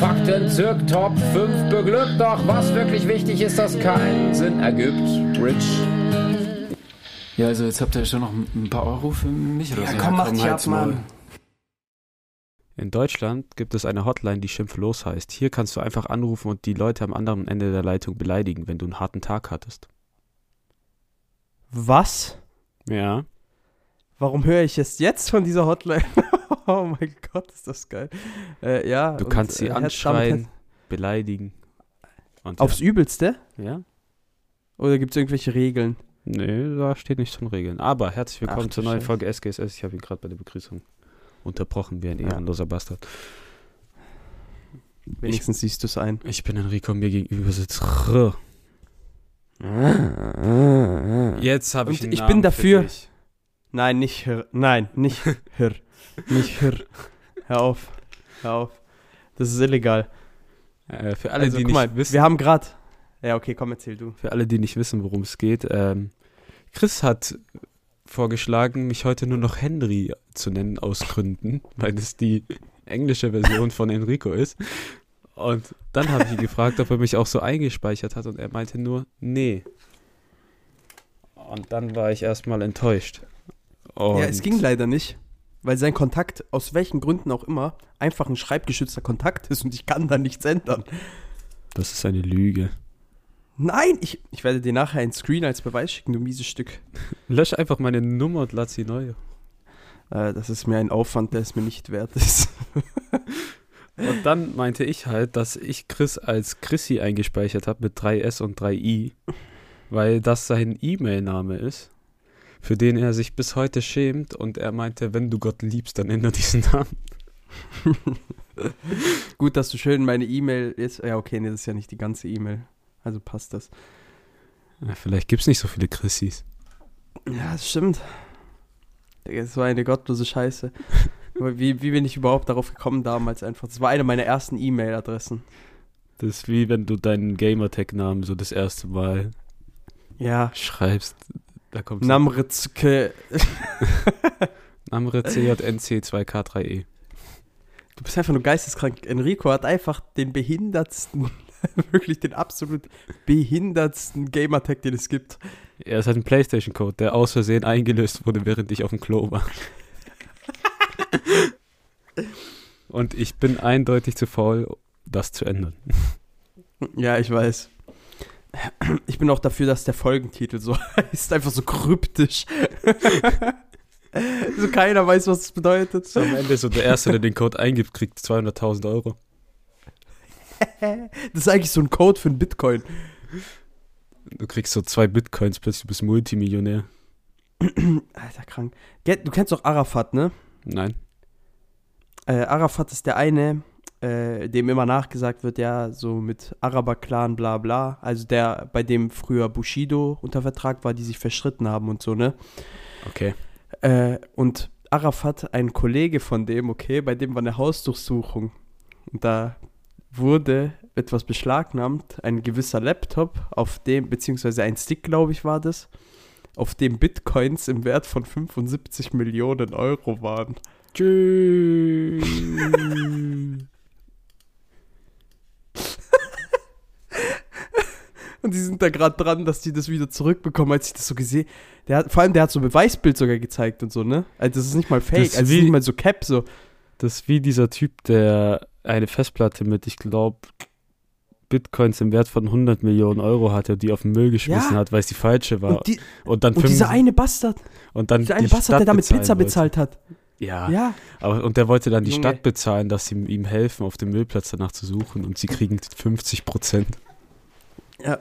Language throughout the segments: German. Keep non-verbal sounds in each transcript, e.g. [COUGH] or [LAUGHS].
Fakten zirk Top 5 beglückt, doch was wirklich wichtig ist, dass keinen Sinn ergibt. Rich. Ja, also jetzt habt ihr schon noch ein paar Euro für mich oder Ja, so. komm, mach dich ab. Mann. In Deutschland gibt es eine Hotline, die schimpflos heißt. Hier kannst du einfach anrufen und die Leute am anderen Ende der Leitung beleidigen, wenn du einen harten Tag hattest. Was? Ja. Warum höre ich es jetzt von dieser Hotline? [LAUGHS] oh mein Gott, ist das geil. Äh, ja. Du und, kannst sie äh, anschreien, beleidigen. Und Aufs Übelste? ja. Oder gibt es irgendwelche Regeln? Nee, da steht nichts von Regeln. Aber herzlich willkommen Ach, zur neuen. Folge SGSS. Ich habe ihn gerade bei der Begrüßung unterbrochen, wie ein Ja. ehrenloser Bastard. Wenigstens siehst du es ein. Ich bin Enrico, mir gegenüber sitzt. Jetzt habe ich Und ich bin für dafür- dich. Nein, nicht hör. Nein, nicht [LAUGHS] hör. Nicht hör. Hör auf. Hör auf. Das ist illegal. Äh, für alle, also, die nicht mal, wissen, wir haben gerade. Ja, okay, komm, erzähl du. für alle, die nicht wissen, worum es geht, ähm, Chris hat vorgeschlagen, mich heute nur noch Henry zu nennen aus Gründen, [LAUGHS] weil es die englische Version von Enrico ist. Und dann habe ich ihn gefragt, ob er mich auch so eingespeichert hat und er meinte nur, nee. Und dann war ich erstmal enttäuscht. Und ja, es ging leider nicht. Weil sein Kontakt, aus welchen Gründen auch immer, einfach ein schreibgeschützter Kontakt ist und ich kann da nichts ändern. Das ist eine Lüge. Nein, ich, ich werde dir nachher einen Screen als Beweis schicken, du mieses Stück. [LAUGHS] Lösch einfach meine Nummer und lad sie neu. Äh, das ist mir ein Aufwand, der es mir nicht wert ist. [LAUGHS] Und dann meinte ich halt, dass ich Chris als Chrissy eingespeichert habe mit 3S und 3I, weil das sein E-Mail-Name ist, für den er sich bis heute schämt. Und er meinte, wenn du Gott liebst, dann ändere diesen Namen. [LAUGHS] Gut, dass du schön meine E-Mail ist. Ja, okay, nee, das ist ja nicht die ganze E-Mail. Also passt das. Ja, vielleicht gibt es nicht so viele Chrissys. Ja, das stimmt. Das war eine gottlose Scheiße. [LAUGHS] Aber wie, wie bin ich überhaupt darauf gekommen damals einfach? Das war eine meiner ersten E-Mail-Adressen. Das ist wie wenn du deinen Gamertag-Namen so das erste Mal Ja. schreibst. Da kommt Namritzke. [LAUGHS] Namre CJNC2K3E. Du bist einfach nur geisteskrank. Enrico hat einfach den behindertsten, [LAUGHS] wirklich den absolut behindertsten Gamertag, den es gibt. Er ist halt ein Playstation-Code, der aus Versehen eingelöst wurde, während ich auf dem Klo war. [LAUGHS] Und ich bin eindeutig zu faul, das zu ändern. Ja, ich weiß. Ich bin auch dafür, dass der Folgentitel so [LAUGHS] heißt, einfach so kryptisch. [LAUGHS] so keiner weiß, was es bedeutet. So am Ende so der Erste, der den Code eingibt, kriegt 200.000 Euro. [LAUGHS] Das ist eigentlich so ein Code für einen Bitcoin. Du kriegst so zwei Bitcoins, plötzlich bist du Multimillionär. [CLEARS THROAT] Alter, krank. Du kennst doch Arafat, ne? Nein. Äh, Arafat ist der eine, äh, dem immer nachgesagt wird, ja, so mit Araber-Clan, bla bla. Also der, bei dem früher Bushido unter Vertrag war, die sich verstritten haben und so, ne? Okay. Äh, und Arafat, ein Kollege von dem, okay, bei dem war eine Hausdurchsuchung. Und da wurde etwas beschlagnahmt, ein gewisser Laptop, auf dem, beziehungsweise ein Stick, glaube ich, war das, auf dem Bitcoins im Wert von 75 Millionen Euro waren. Tschüss. [LAUGHS] Und die sind da gerade dran, dass die das wieder zurückbekommen, als ich das so gesehen der hat, Vor allem, der hat so ein Beweisbild sogar gezeigt und so, ne? Also das ist nicht mal fake, Das also wie- ist nicht mal so Cap, so. Das ist wie dieser Typ, der eine Festplatte mit, ich glaube, Bitcoins im Wert von 100 Millionen Euro hatte und die auf den Müll geschmissen Ja. hat, weil es die falsche war. Und, die, Und dann und dieser 75 eine Bastard, und dann dieser eine Bastard, der Stadt damit bezahlen Pizza wollte. bezahlt hat. Ja, Ja. aber und der wollte dann die Junge. Stadt bezahlen, dass sie ihm helfen, auf dem Müllplatz danach zu suchen und sie kriegen 50 Prozent. Ja.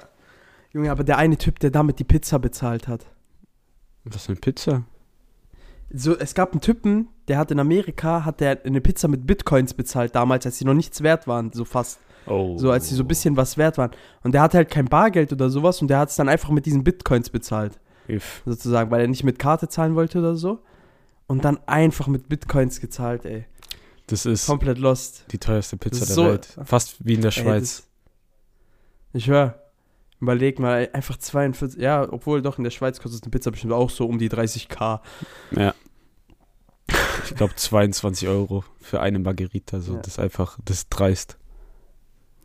Junge, aber der eine Typ, der damit die Pizza bezahlt hat. Was für eine Pizza? So, es gab einen Typen, der hat in Amerika, hat der eine Pizza mit Bitcoins bezahlt damals, als sie noch nichts wert waren, so fast. Oh. So als die so ein bisschen was wert waren. Und der hatte halt kein Bargeld oder sowas und der hat es dann einfach mit diesen Bitcoins bezahlt. If. Sozusagen, weil er nicht mit Karte zahlen wollte oder so. Und dann einfach mit Bitcoins gezahlt, ey. Das ist Komplett lost. die teuerste Pizza der so- Welt. Fast wie in der Ey, Schweiz. das- ich höre. Überleg mal, einfach 42. Ja, obwohl doch in der Schweiz kostet eine Pizza bestimmt auch so um die 30k. ja. Ich glaube 22 Euro für eine Margarita. So. Ja. Das ist einfach, das ist dreist.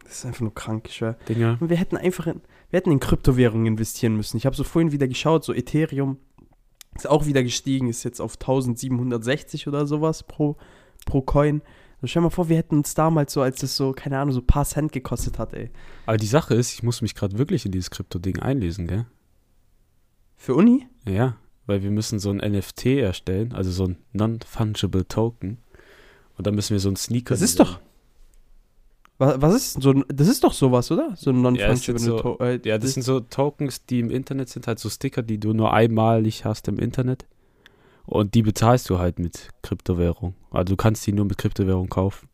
Das ist einfach nur krank, ich schwör. Dinger. Und wir hätten einfach in, wir hätten in Kryptowährungen investieren müssen. Ich habe so vorhin wieder geschaut, so Ethereum ist auch wieder gestiegen, ist jetzt auf 1760 oder sowas pro, pro Coin. So, stell dir mal vor, wir hätten uns damals so, als es so, keine Ahnung, so ein paar Cent gekostet hat, ey. Aber die Sache ist, ich muss mich gerade wirklich in dieses Krypto-Ding einlesen, gell? Für Uni? Ja, weil wir müssen so ein NFT erstellen, also so ein Non-Fungible Token. Und dann müssen wir so ein Sneaker. Das ist doch- Was, was ist so ein, das ist doch sowas, oder? So ein Ja, ist jetzt so- non-fungible äh, Ja, das sind so Tokens, die im Internet sind, halt so Sticker, die du nur einmalig hast im Internet. Und die bezahlst du halt mit Kryptowährung. Also du kannst die nur mit Kryptowährung kaufen.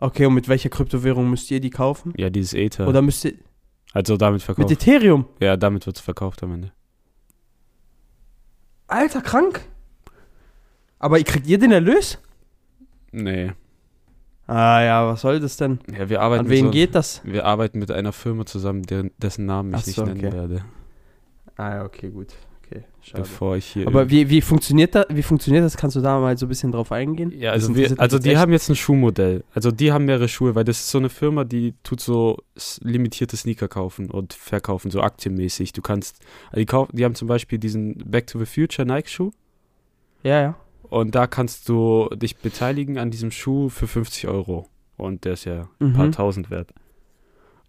Okay, und mit welcher Kryptowährung müsst ihr die kaufen? Ja, dieses Ether. Oder müsst ihr, also damit mit verkauft. Ethereum? Ja, damit wird es verkauft am Ende. Alter, krank. Aber kriegt ihr den Erlös? Nee. Ah ja, was soll das denn? Ja, wir arbeiten An mit wen so, geht das? Wir arbeiten mit einer Firma zusammen, deren, dessen Namen ich Ach nicht so, nennen okay. werde, Ah ja, okay, gut. Okay, schade. bevor ich hier. Aber wie, wie, funktioniert das, wie funktioniert das? Kannst du da mal so ein bisschen drauf eingehen? Ja, also, wir, also die echt. haben jetzt ein Schuhmodell. Also die haben mehrere Schuhe, weil das ist so eine Firma, die tut so limitierte Sneaker kaufen und verkaufen, so aktienmäßig. Du kannst, also die, kauf, die haben zum Beispiel diesen Back to the Future Nike-Schuh Ja, ja. und da kannst du dich beteiligen an diesem Schuh für 50 Euro. Und der ist ja ein Mhm. paar tausend wert.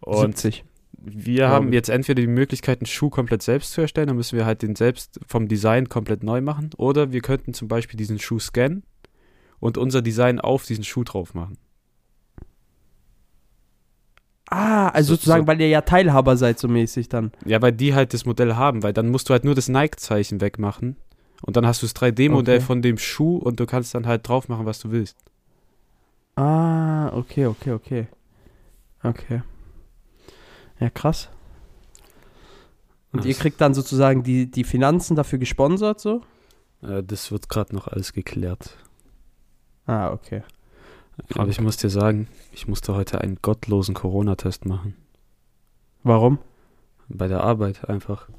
Und 70. wir Glaube haben jetzt entweder die Möglichkeit, einen Schuh komplett selbst zu erstellen, dann müssen wir halt den selbst vom Design komplett neu machen. Oder wir könnten zum Beispiel diesen Schuh scannen und unser Design auf diesen Schuh drauf machen. Ah, also So- sozusagen, so- weil ihr ja Teilhaber seid, so mäßig dann. Ja, weil die halt das Modell haben, weil dann musst du halt nur das Nike-Zeichen wegmachen und dann hast du das 3D-Modell Okay. von dem Schuh und du kannst dann halt drauf machen, was du willst. Ah, okay, okay, okay. Okay. Ja, krass. Und ihr Das- kriegt dann sozusagen die, die Finanzen dafür gesponsert, so? Äh, das wird gerade noch alles geklärt. Ah, okay. Aber ich muss dir sagen, ich musste heute einen gottlosen Corona-Test machen. Warum? Bei der Arbeit einfach.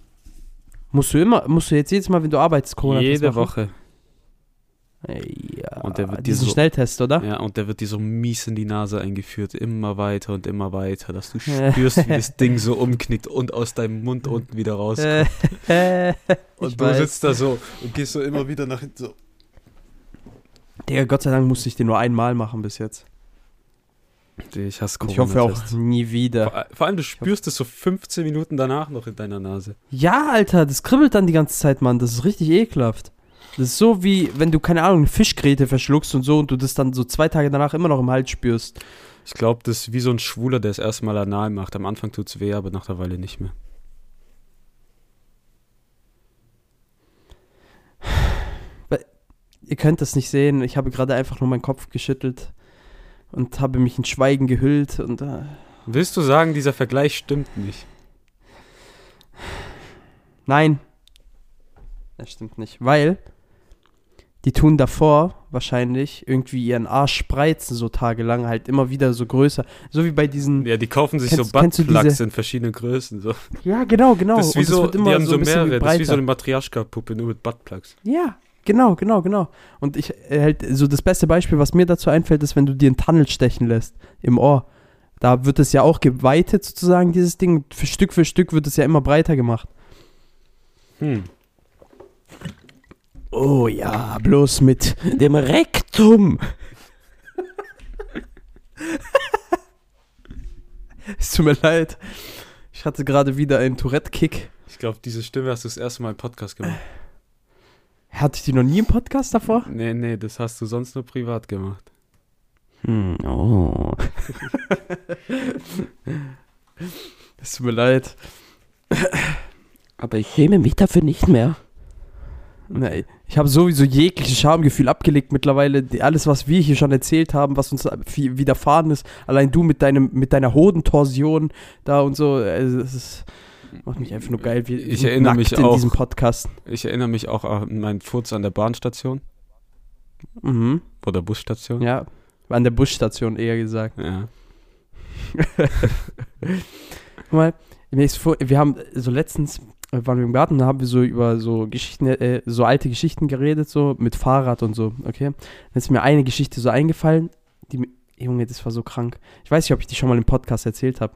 Musst du immer, musst du jetzt jedes Mal, wenn du arbeitest, corona Jede Woche. Ja, Und der wird diesen so- Schnelltest, oder? Ja, und der wird dir so mies in die Nase eingeführt, immer weiter und immer weiter, dass du [LAUGHS] spürst, wie das Ding so umknickt und aus deinem Mund [LAUGHS] unten wieder rauskommt. [LAUGHS] Und ich du weiß. sitzt da so und gehst so immer wieder nach hinten so. Digga, Gott sei Dank musste ich den nur einmal machen bis jetzt. Ich hasse ich hoffe auch nie wieder. Vor, vor allem, du spürst es so 15 Minuten danach noch in deiner Nase. Ja, Alter, das kribbelt dann die ganze Zeit, Mann. Das ist richtig ekelhaft. Das ist so wie, wenn du, keine Ahnung, eine Fischgräte verschluckst und so und du das dann so zwei Tage danach immer noch im Hals spürst. Ich glaube, das ist wie so ein Schwuler, der es erstmal anal macht. Am Anfang tut's weh, aber nach der Weile nicht mehr. Ihr könnt das nicht sehen. Ich habe gerade einfach nur meinen Kopf geschüttelt und habe mich in Schweigen gehüllt und äh, Willst du sagen, dieser Vergleich stimmt nicht? nein. Das stimmt nicht, weil die tun davor wahrscheinlich irgendwie ihren Arsch spreizen so tagelang halt immer wieder so größer, so wie bei diesen Ja, die kaufen sich Kennst- so Buttplugs in verschiedenen Größen. So. Ja, genau, genau. Das ist wie so, wird die haben so, bisschen mehrere. Das ist wie so eine Matriarchka-Puppe, nur mit Buttplugs. Ja, genau, genau, genau. Und ich äh, halt so das beste Beispiel, was mir dazu einfällt, ist, wenn du dir einen Tunnel stechen lässt im Ohr. Da wird es ja auch geweitet sozusagen, dieses Ding. Für Stück für Stück wird es ja immer breiter gemacht. Hm. Oh ja, bloß mit dem Rektum. [LAUGHS] es tut mir leid. Ich hatte gerade wieder einen Tourette-Kick. Ich glaube, diese Stimme hast du das erste Mal im Podcast gemacht. Hatte ich die noch nie im Podcast davor? Nee, nee, das hast du sonst nur privat gemacht. Hm, oh. [LAUGHS] Es tut mir leid. Aber ich schäme mich dafür nicht mehr. Nee, ich habe sowieso jegliches Schamgefühl abgelegt mittlerweile. Alles, was wir hier schon erzählt haben, was uns widerfahren ist, allein du mit deinem mit deiner Hodentorsion da und so, das ist, macht mich einfach nur geil. Wir Ich erinnere mich in auch. diesem Podcast. Ich erinnere mich auch an meinen Furz an der Bahnstation Mhm. oder Busstation. Ja, an der Busstation eher gesagt. Ja. [LAUGHS] Guck mal, wir haben so letztens waren wir im Garten, da haben wir so über so Geschichten, äh, so alte Geschichten geredet, so mit Fahrrad und so, okay? Dann ist mir eine Geschichte so eingefallen, die Junge, das war so krank. Ich weiß nicht, ob ich die schon mal im Podcast erzählt habe.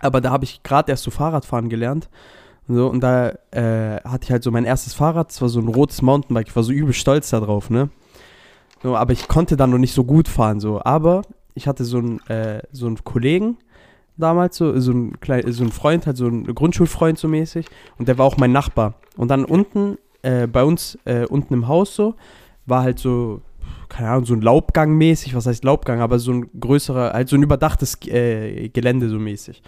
Aber da habe ich gerade erst so Fahrradfahren gelernt. Und, so, und da äh, hatte ich halt so mein erstes Fahrrad, das war so ein rotes Mountainbike, ich war so übel stolz da drauf, ne? So, aber ich konnte dann noch nicht so gut fahren, so. Aber ich hatte so einen, äh, so einen Kollegen damals, so, so, ein klein, so ein Freund, halt so ein Grundschulfreund so mäßig. Und der war auch mein Nachbar. Und dann unten, äh, bei uns, äh, unten im Haus so, war halt so, keine Ahnung, so ein Laubgang mäßig, was heißt Laubgang, aber so ein größerer, halt so ein überdachtes äh, Gelände so mäßig.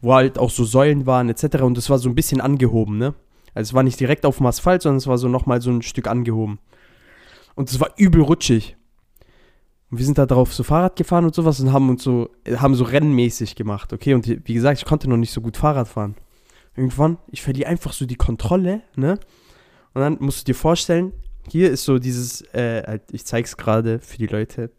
Wo halt auch so Säulen waren, etc. Und das war so ein bisschen angehoben, ne? Also es war nicht direkt auf dem Asphalt, sondern es war so nochmal so ein Stück angehoben. Und es war übel rutschig. Und wir sind da drauf so Fahrrad gefahren und sowas und haben uns so, haben so rennmäßig gemacht, okay? Und wie gesagt, ich konnte noch nicht so gut Fahrrad fahren. Irgendwann, ich verliere einfach so die Kontrolle, ne? Und dann musst du dir vorstellen, hier ist so dieses, äh, halt, ich zeig's gerade für die Leute.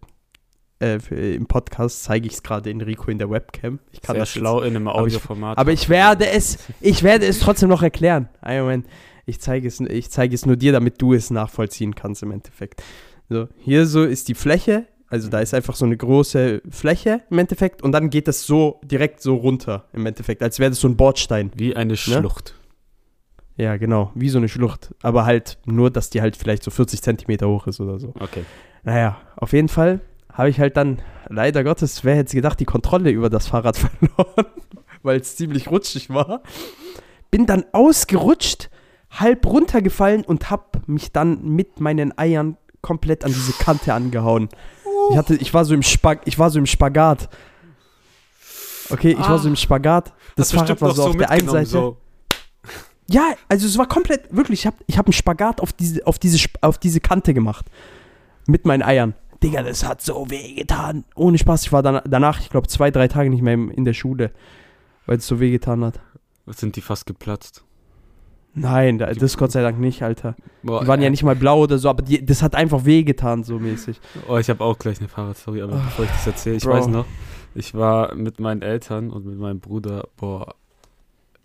Äh, für, im Podcast zeige ich es gerade Enrico in der Webcam. Ich kann Sehr das jetzt- schlau in einem aber ich- Audioformat. aber ich werde es, ich werde es trotzdem noch erklären. Einen Moment. Ich zeige es, ich zeige es nur dir, damit du es nachvollziehen kannst im Endeffekt. So, hier so ist die Fläche. Also da ist einfach so eine große Fläche im Endeffekt und dann geht das so direkt so runter im Endeffekt, als wäre das so ein Bordstein. Wie eine Schlucht. Ja, genau, wie so eine Schlucht. Aber halt nur, dass die halt vielleicht so 40 Zentimeter hoch ist oder so. Okay. Naja, auf jeden Fall habe ich halt dann, leider Gottes, wer hätte gedacht, die Kontrolle über das Fahrrad [LAUGHS] verloren, weil es ziemlich rutschig war. Bin dann ausgerutscht, halb runtergefallen und hab mich dann mit meinen Eiern komplett an diese Kante angehauen. Ich, hatte, ich, war so im Spag ich war so im Spagat. Okay, ich war so im Spagat. Das Fahrrad war so auf der einen Seite. So. Ja, also es war komplett, wirklich, ich habe ich hab einen Spagat auf diese, auf, diese, auf diese Kante gemacht. Mit meinen Eiern. Digga, das hat so weh getan. Ohne Spaß, ich war dann, danach, ich glaube, zwei, drei Tage nicht mehr in der Schule, weil es so weh getan hat. Sind die fast geplatzt? Nein, da- das Gott sei Dank nicht, Alter. Boah, Die waren ja äh, nicht mal blau oder so, aber die, das hat einfach weh getan, so mäßig. Oh, ich habe auch gleich eine Fahrradstory, aber bevor ich das erzähle, ich Bro. weiß noch, ich war mit meinen Eltern und mit meinem Bruder, boah,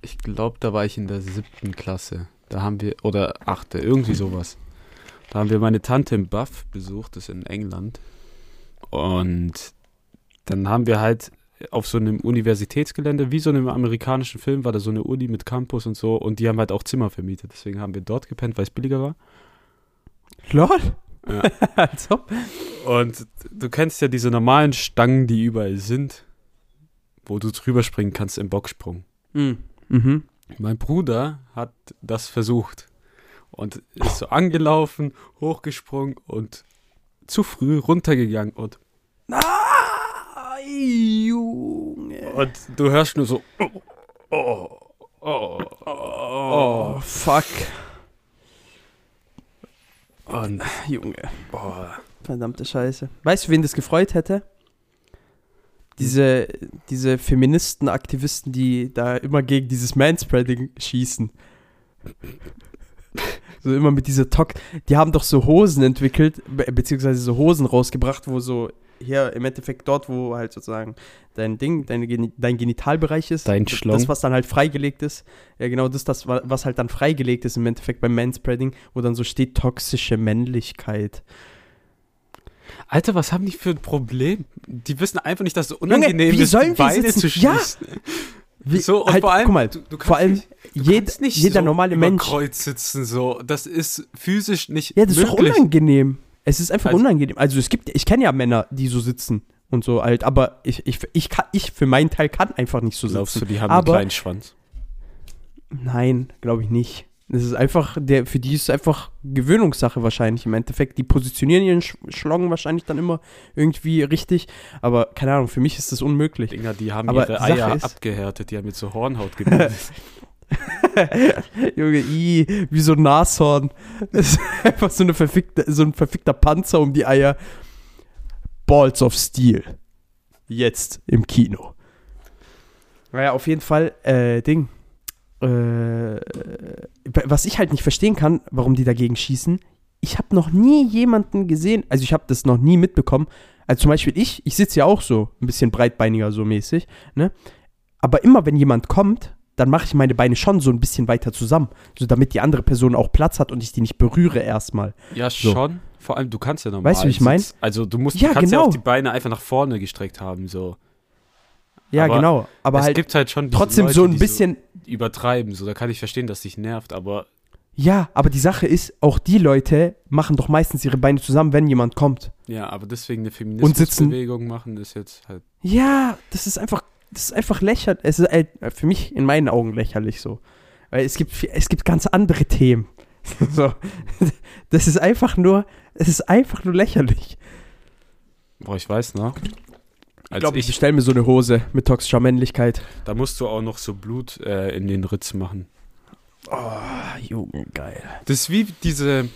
ich glaube, da war ich in der siebten Klasse. Da haben wir, oder achte, irgendwie sowas. Da haben wir meine Tante im Buff besucht, das ist in England. Und dann haben wir halt auf so einem Universitätsgelände, wie so einem amerikanischen Film, war da so eine Uni mit Campus und so. Und die haben halt auch Zimmer vermietet. Deswegen haben wir dort gepennt, weil es billiger war. Lol. Ja. [LAUGHS] Als ob. Und du kennst ja diese normalen Stangen, die überall sind, wo du drüber springen kannst im Boxsprung. Mhm. Mhm. Mein Bruder hat das versucht und ist so angelaufen, hochgesprungen und zu früh runtergegangen und, Ah, Junge. und du hörst nur so oh, oh, oh, Oh, fuck. und Junge. oh, Verdammte Scheiße. Weißt du, wen das gefreut hätte? Diese, diese Feministen, Aktivisten, die da immer gegen dieses Manspreading schießen. So immer mit dieser Talk. Die haben doch so Hosen entwickelt, be beziehungsweise so Hosen rausgebracht, wo so hier im Endeffekt dort, wo halt sozusagen dein Ding, Geni- dein Genitalbereich ist. Dein das, Schlong. Das, was dann halt freigelegt ist. Ja, genau, das, das, wa- was halt dann freigelegt ist im Endeffekt beim Manspreading, wo dann so steht toxische Männlichkeit. Alter, was haben die für ein Problem? Die wissen einfach nicht, dass es unangenehm wie ist, sollen Beine sitzen? zu Ja. schließen. Wie, So, und halt, vor allem, guck mal, du, du kannst vor allem nicht, du jed, nicht jeder so normale Mensch. Kreuz sitzen, so. Das ist physisch nicht Ja, das ist doch möglich. unangenehm. Es ist einfach Also- unangenehm. Also es gibt, ich kenne ja Männer, die so sitzen und so halt, aber ich, ich, ich, kann, ich für meinen Teil kann einfach nicht so Glaubst du, sitzen. die haben Aber- einen kleinen Schwanz? Nein, glaube ich nicht. Das ist einfach, der, für die ist es einfach Gewöhnungssache wahrscheinlich im Endeffekt. Die positionieren ihren Sch Schlong wahrscheinlich dann immer irgendwie richtig, aber keine Ahnung, für mich ist das unmöglich. Dinger, die haben Aber ihre Sache Eier ist- abgehärtet, die haben jetzt so Hornhaut gebildet. [LAUGHS] [LAUGHS] Junge, i, wie so ein Nashorn. [LAUGHS] Das ist einfach so, eine verfickte, so ein verfickter Panzer um die Eier. Balls of Steel. Jetzt im Kino. Naja, auf jeden Fall, äh, Ding. Äh, was ich halt nicht verstehen kann, warum die dagegen schießen, ich habe noch nie jemanden gesehen, also ich habe das noch nie mitbekommen. Also zum Beispiel ich, ich sitze ja auch so ein bisschen breitbeiniger so mäßig, ne? Aber immer wenn jemand kommt, dann mache ich meine Beine schon so ein bisschen weiter zusammen, so damit die andere Person auch Platz hat und ich die nicht berühre erstmal. Ja, So. schon. Vor allem, du kannst ja normal. Weißt du, wie ich mein? sitzen. Also, du musst, Ja, du kannst ja genau. auch die Beine einfach nach vorne gestreckt haben, so. Ja, Aber genau. Aber es halt gibt halt schon trotzdem Leute, so ein die bisschen. übertreiben, so. Da kann ich verstehen, dass dich nervt, aber Ja, aber die Sache ist, auch die Leute machen doch meistens ihre Beine zusammen, wenn jemand kommt. ja, aber deswegen eine Feminismusbewegung machen ist jetzt halt. Ja, das ist einfach, das ist einfach lächerlich. Es ist äh, für mich in meinen Augen lächerlich so. Weil es gibt, es gibt ganz andere Themen. [LAUGHS] so. Das ist einfach nur, es ist einfach nur lächerlich. Boah, ich weiß. Ich Als glaube, ich, ich bestelle mir so eine Hose mit toxischer Männlichkeit. da musst du auch noch so Blut äh, in den Ritz machen. Oh, Junge, geil. Das ist wie diese.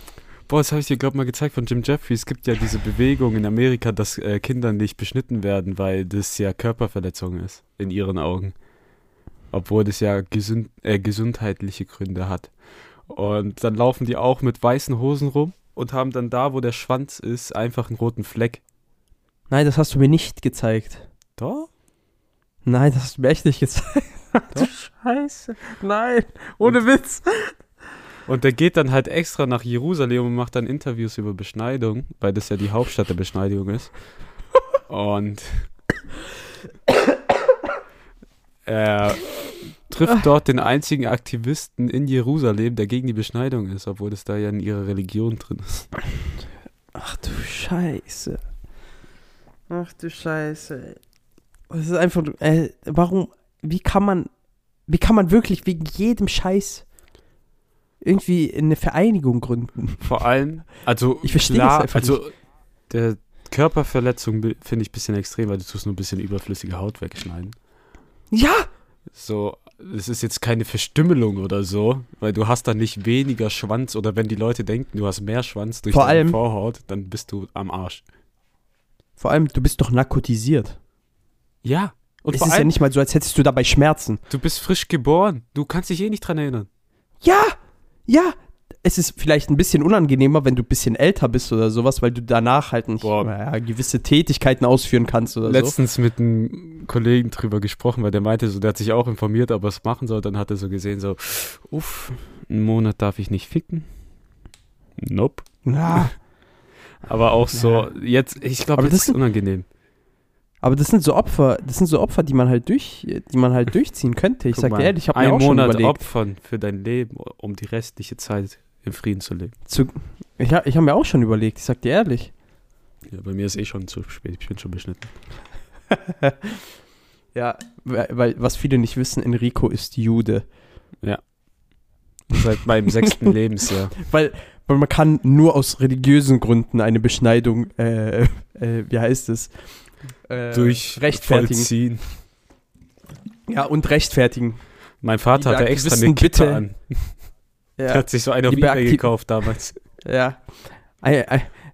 Boah, das habe ich dir, glaube mal gezeigt von Jim Jeffrey. Es gibt ja diese Bewegung in Amerika, dass äh, Kinder nicht beschnitten werden, weil das ja Körperverletzung ist, in ihren Augen. Obwohl das ja gesund, äh, gesundheitliche Gründe hat. Und dann laufen die auch mit weißen Hosen rum und haben dann da, wo der Schwanz ist, einfach einen roten Fleck. Nein, das hast du mir nicht gezeigt. Doch? Nein, das hast du mir echt nicht gezeigt. Du [LAUGHS] Scheiße. Nein, ohne Witz. Und der geht dann halt extra nach Jerusalem und macht dann Interviews über Beschneidung, weil das ja die Hauptstadt der Beschneidung ist. Und [COUGHS] er trifft dort den einzigen Aktivisten in Jerusalem, der gegen die Beschneidung ist, obwohl das da ja in ihrer Religion drin ist. Ach du Scheiße. Ach du Scheiße. Das ist einfach, äh, warum, wie kann man, wie kann man wirklich wegen jedem Scheiß irgendwie eine Vereinigung gründen? Vor allem, also [LAUGHS] Ich verstehe klar, einfach also der Körperverletzung finde ich ein bisschen extrem, weil du tust nur ein bisschen überflüssige Haut wegschneiden. Ja, So, es ist jetzt keine Verstümmelung oder so, weil du hast dann nicht weniger Schwanz oder wenn die Leute denken, du hast mehr Schwanz durch Vor deine allem- Vorhaut, dann bist du am Arsch. vor allem, du bist doch narkotisiert. Ja. Und es ist ja allem, nicht mal so, als hättest du dabei Schmerzen. du bist frisch geboren. Du kannst dich eh nicht dran erinnern. Ja, ja. Es ist vielleicht ein bisschen unangenehmer, wenn du ein bisschen älter bist oder sowas, weil du danach halt nicht naja, gewisse Tätigkeiten ausführen kannst oder so. Letztens mit einem Kollegen drüber gesprochen, weil der meinte so, der hat sich auch informiert, ob er es machen soll. Dann hat er so gesehen, so, uff, einen Monat darf ich nicht ficken. Nope. Ja, [LAUGHS] Aber auch so, jetzt, ich glaube, das ist unangenehm. Aber das sind so Opfer, das sind so Opfer, die man halt durch, die man halt durchziehen könnte. Ich Guck sag mal, dir ehrlich, ich habe mir auch schon Monat überlegt. opfern für dein Leben, um die restliche Zeit im Frieden zu leben. Zu, ich ich habe mir auch schon überlegt, ich sag dir ehrlich. Ja, bei mir ist eh schon zu spät. Ich bin schon beschnitten. [LAUGHS] Ja, weil, was viele nicht wissen, Enrico ist Jude. Seit meinem [LAUGHS] sechsten Lebensjahr. Weil, weil man kann nur aus religiösen Gründen eine Beschneidung, äh, äh, wie heißt es? Äh, Durch rechtfertigen. Vollziehen. Ja, und rechtfertigen. Mein Vater hatte extra eine Kippe bitte. an. Er Ja, hat sich so eine auf Liebe Ebay gekauft damals. ja.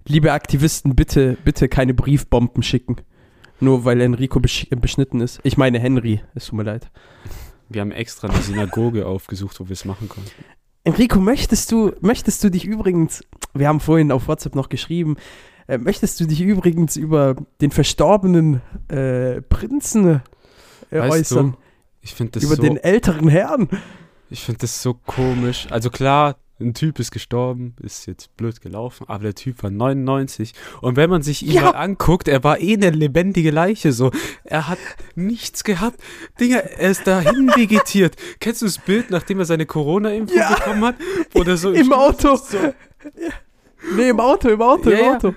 Liebe Aktivisten, bitte, bitte keine Briefbomben schicken. Nur weil Enrico besch beschnitten ist. Ich meine Henry, es tut mir leid. Wir haben extra eine Synagoge [LAUGHS] aufgesucht, wo wir es machen konnten. Enrico, möchtest du, möchtest du dich übrigens, wir haben vorhin auf WhatsApp noch geschrieben, äh, möchtest du dich übrigens über den verstorbenen äh, Prinzen äh, äußern? du, ich finde das, über so, den älteren Herrn? ich find das so komisch. Also klar, ein Typ ist gestorben, ist jetzt blöd gelaufen, aber der Typ war 99. Und wenn man sich ihn Ja. mal anguckt, er war eh eine lebendige Leiche so. Er hat nichts gehabt. Digga, er ist dahin vegetiert. [LAUGHS] Kennst du das Bild, nachdem er seine Corona-Impfung Ja. bekommen hat? Wo der so Im Auto. So. Nee, im Auto, im Auto, Ja, im ja. Auto.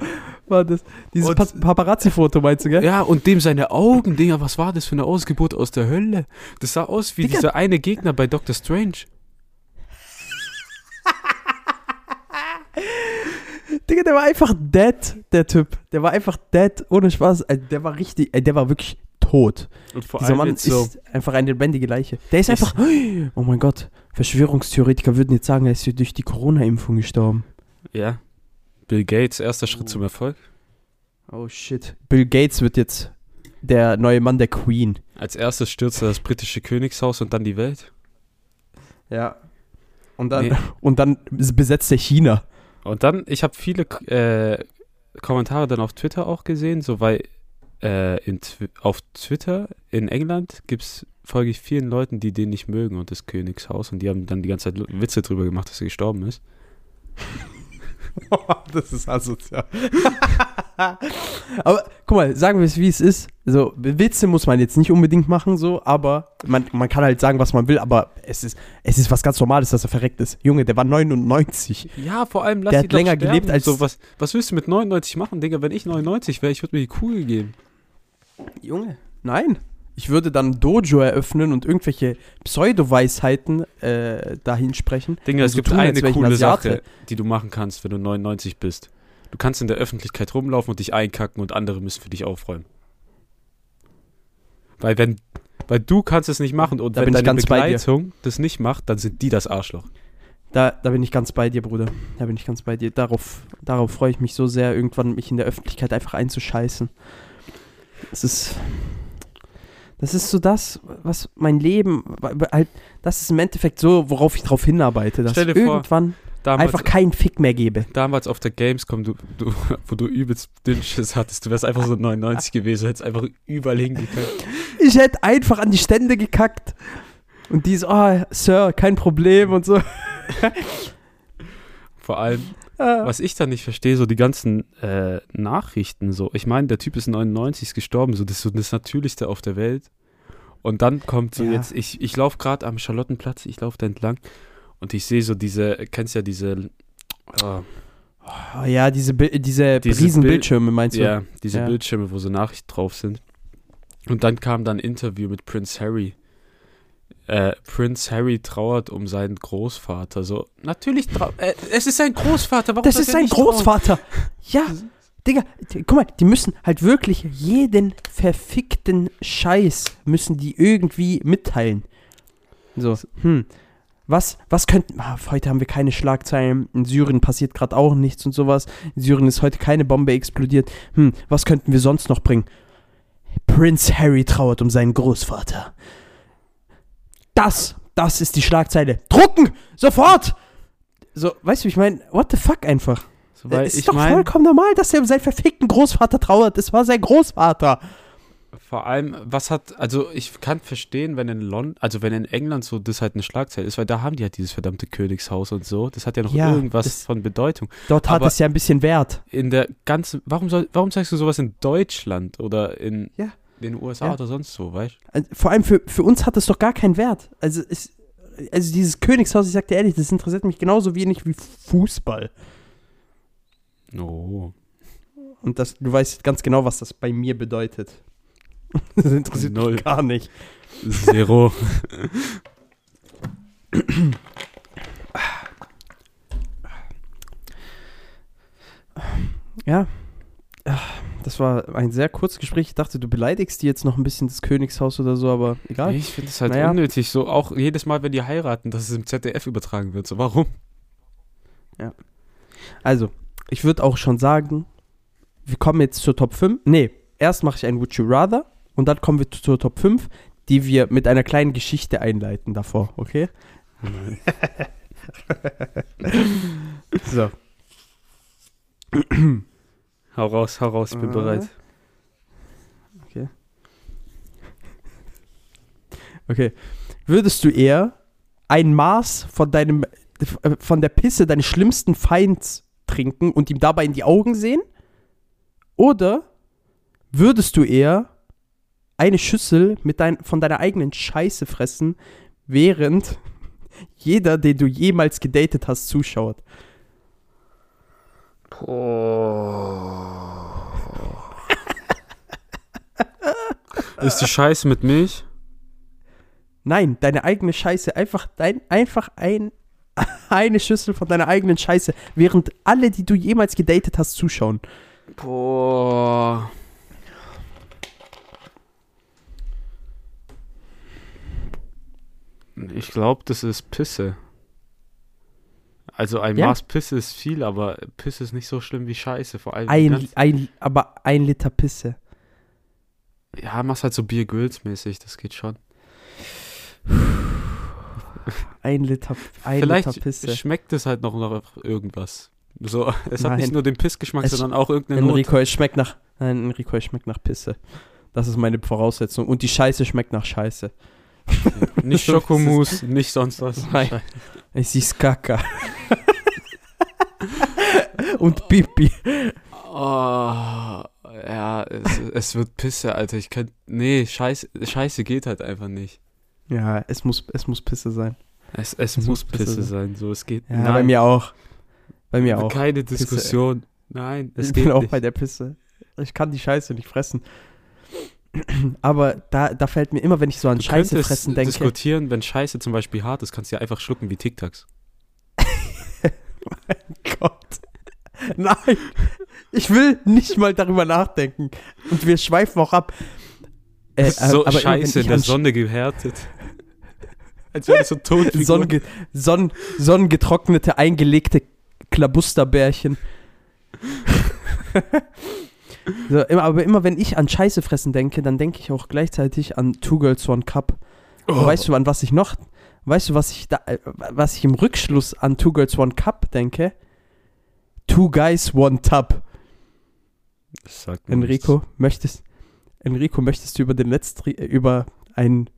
War das. Dieses Pa- Paparazzi-Foto, meinst du, gell? Ja, und dem seine Augen, Digga, was war das für eine Ausgeburt aus der Hölle? Das sah aus wie Digga. dieser eine Gegner bei Doctor Strange. [LAUGHS] Digga, der war einfach dead, der Typ. Der war einfach dead, ohne Spaß. Der war richtig, ey, der war wirklich tot. Und vor Dieser allem Mann jetzt so, ist einfach eine lebendige Leiche. Der ist Ich- einfach, oh mein Gott, Verschwörungstheoretiker würden jetzt sagen, er ist durch die Corona-Impfung gestorben. ja, Bill Gates, erster Schritt zum Erfolg. Oh shit. Bill Gates wird jetzt der neue Mann der Queen. Als erstes stürzte das britische Königshaus und dann die Welt. Ja. Und dann, Nee. und dann besetzt er China. Und dann, ich habe viele äh, Kommentare dann auf Twitter auch gesehen, so weil äh, in, auf Twitter in England gibt's folge ich vielen Leuten, die den nicht mögen und das Königshaus und die haben dann die ganze Zeit Witze drüber gemacht, dass er gestorben ist. [LAUGHS] [LAUGHS] das ist asozial. aber guck mal, sagen wir es, wie es ist. So, Witze muss man jetzt nicht unbedingt machen, so, aber man, man kann halt sagen, was man will, aber es ist, es ist was ganz Normales, dass er verreckt ist. Junge, der war 99. Ja, vor allem lass Der hat länger sterben. gelebt als- so was was willst du mit 99 machen, Digga, wenn ich 99 wäre, ich würde mir die Kugel geben. Junge, nein. Ich würde dann ein Dojo eröffnen und irgendwelche Pseudo-Weisheiten äh, dahin sprechen. Digga, es so gibt tun, eine coole Asiate. Sache, die du machen kannst, wenn du 99 bist. Du kannst in der Öffentlichkeit rumlaufen und dich einkacken und andere müssen für dich aufräumen. Weil wenn, weil du kannst es nicht machen und Da wenn deine. Begleitung das nicht macht, dann sind die das Arschloch. Da, da bin ich ganz bei dir, Bruder. Da bin ich ganz bei dir. Darauf, darauf freue ich mich so sehr, irgendwann mich in der Öffentlichkeit einfach einzuscheißen. Das ist. Das ist so das, was mein Leben. Halt, das ist im Endeffekt so, worauf ich drauf hinarbeite. Dass Stell ich dir vor, irgendwann Damals, einfach keinen Fick mehr gebe. damals auf der Gamescom, du, du, wo du übelst Dünnschiss hattest, du wärst einfach so 99 gewesen, hättest einfach überall hingekackt. Ich hätte einfach an die Stände gekackt. Und die so, oh, Sir, kein Problem und so. Vor allem, Ah. Was ich dann nicht verstehe, so die ganzen äh, Nachrichten so. Ich meine, der Typ ist 99 ist gestorben, so das ist so das Natürlichste auf der Welt. Und dann kommt so Ja. jetzt, ich, ich laufe gerade am Charlottenplatz, ich laufe da entlang und ich sehe so diese, kennst ja diese, äh, Oh, ja, diese, diese, Diese riesen Bildschirme, meinst du? ja, diese Ja. Bildschirme, wo so Nachrichten drauf sind. Und dann kam dann ein Interview mit Prince Harry. Äh, Prince Harry trauert um seinen Großvater. So, natürlich, äh, es ist sein Großvater. Warum Das ist sein? Großvater. Ja, Digga, die, guck mal, die müssen halt wirklich jeden verfickten Scheiß müssen die irgendwie mitteilen. So, hm. Was, was könnten. Ah, heute haben wir keine Schlagzeilen. In Syrien passiert gerade auch nichts und sowas. In Syrien ist heute keine Bombe explodiert. Hm, was könnten wir sonst noch bringen? Prince Harry trauert um seinen Großvater. Das, das ist die Schlagzeile. Drucken! Sofort! So, weißt du, ich meine, what the fuck einfach? So, es ist ich doch meine, vollkommen normal, dass er um seinen verfickten Großvater trauert. Es war sein Großvater. Vor allem, was hat, also ich kann verstehen, wenn in London, also wenn in England so das halt eine Schlagzeile ist, weil da haben die halt dieses verdammte Königshaus und so. Das hat ja noch Ja, irgendwas das- von Bedeutung. Dort hat Aber- es ja ein bisschen Wert. In der ganzen, warum soll, warum sagst du sowas in Deutschland oder in Ja. Den USA Ja. oder sonst wo, weißt Also, Vor allem für, für uns hat es doch gar keinen Wert. Also, es, also dieses Königshaus, ich sag dir ehrlich, das interessiert mich genauso wenig wie Fußball. du? Oh. Und das, du weißt ganz genau, was das bei mir bedeutet. [LAUGHS] Das interessiert Null. mich gar nicht. Zero. [LAUGHS] Ja. Das war ein sehr kurzes Gespräch. Ich dachte, du beleidigst die jetzt noch ein bisschen das Königshaus oder so, aber egal. ich finde es halt Naja. unnötig, so auch jedes Mal, wenn die heiraten, dass es im ZDF übertragen wird. So, warum? Also, ich würde auch schon sagen, wir kommen jetzt zur Top 5. Nee, erst mache ich ein Would You Rather und dann kommen wir zur Top 5, die wir mit einer kleinen Geschichte einleiten davor, okay? [LAUGHS] So. Hau raus, hau raus, ich bin Äh. bereit. [LAUGHS] Okay. Würdest du eher ein Maß von deinem von der Pisse deines schlimmsten Feinds trinken und ihm dabei in die Augen sehen? Oder würdest du eher eine Schüssel mit dein, von deiner eigenen Scheiße fressen, während [LAUGHS] jeder, den du jemals gedatet hast, zuschaut? Boah. Ist die Scheiße mit Milch? Nein, deine eigene Scheiße. Einfach, dein, einfach ein, [LAUGHS] eine Schüssel von deiner eigenen Scheiße, während alle, die du jemals gedatet hast, zuschauen. Boah. Ich glaube, das ist Pisse. Also ein Ja? Maß Pisse ist viel, aber Pisse ist nicht so schlimm wie Scheiße. Vor allem Ein, ein, aber ein Liter Pisse. ja, machst halt so Bier-Gülls-mäßig, das geht schon. Ein Liter, ein Vielleicht Liter Pisse. schmeckt es halt noch nach irgendwas. So, [LAUGHS] es hat Nein. nicht nur den Pissgeschmack, Es- sondern auch irgendeine Note. Enrico, es schmeckt nach. Nein, Enrico, es schmeckt nach Pisse. Das ist meine Voraussetzung. Und die Scheiße schmeckt nach Scheiße. [LAUGHS] Nicht Schokomousse, nicht sonst was. Nein. Es ist Kaka. [LAUGHS] Und Pipi. Oh, ja, es, es wird Pisse, Alter. Ich kann. Nee, Scheiße, Scheiße geht halt einfach nicht. Ja, es muss, es muss Pisse sein. Es, es, Es muss muss Pisse Pisse sein. sein. So, es geht. Ja, bei mir auch. Bei mir auch. Keine Diskussion. Nein, es ich geht bin auch nicht. bei der Pisse. Ich kann die Scheiße nicht fressen. [CLEARS THROAT] Aber da, da fällt mir immer, wenn ich so an Du Scheiße fressen denke. diskutieren, wenn Scheiße zum Beispiel hart ist, kannst du ja einfach schlucken wie Tic Tacs. [LAUGHS] Gott. Nein. Ich will nicht mal darüber nachdenken. Und wir schweifen auch ab. Äh, ist so aber Scheiße ich in der Sonne gehärtet. Als wäre das so tot. Sonnenge Sonn sonnengetrocknete, eingelegte Klabusterbärchen. [LAUGHS] so, immer, aber immer wenn ich an Scheiße fressen denke, dann denke ich auch gleichzeitig an Two Girls One Cup. Oh. Weißt du, an was ich noch, weißt du, was ich da, äh, was ich im Rückschluss an Two Girls One Cup denke? Two Guys One Tub. Enrico, möchtest, Enrico, möchtest du über den letzten, über einen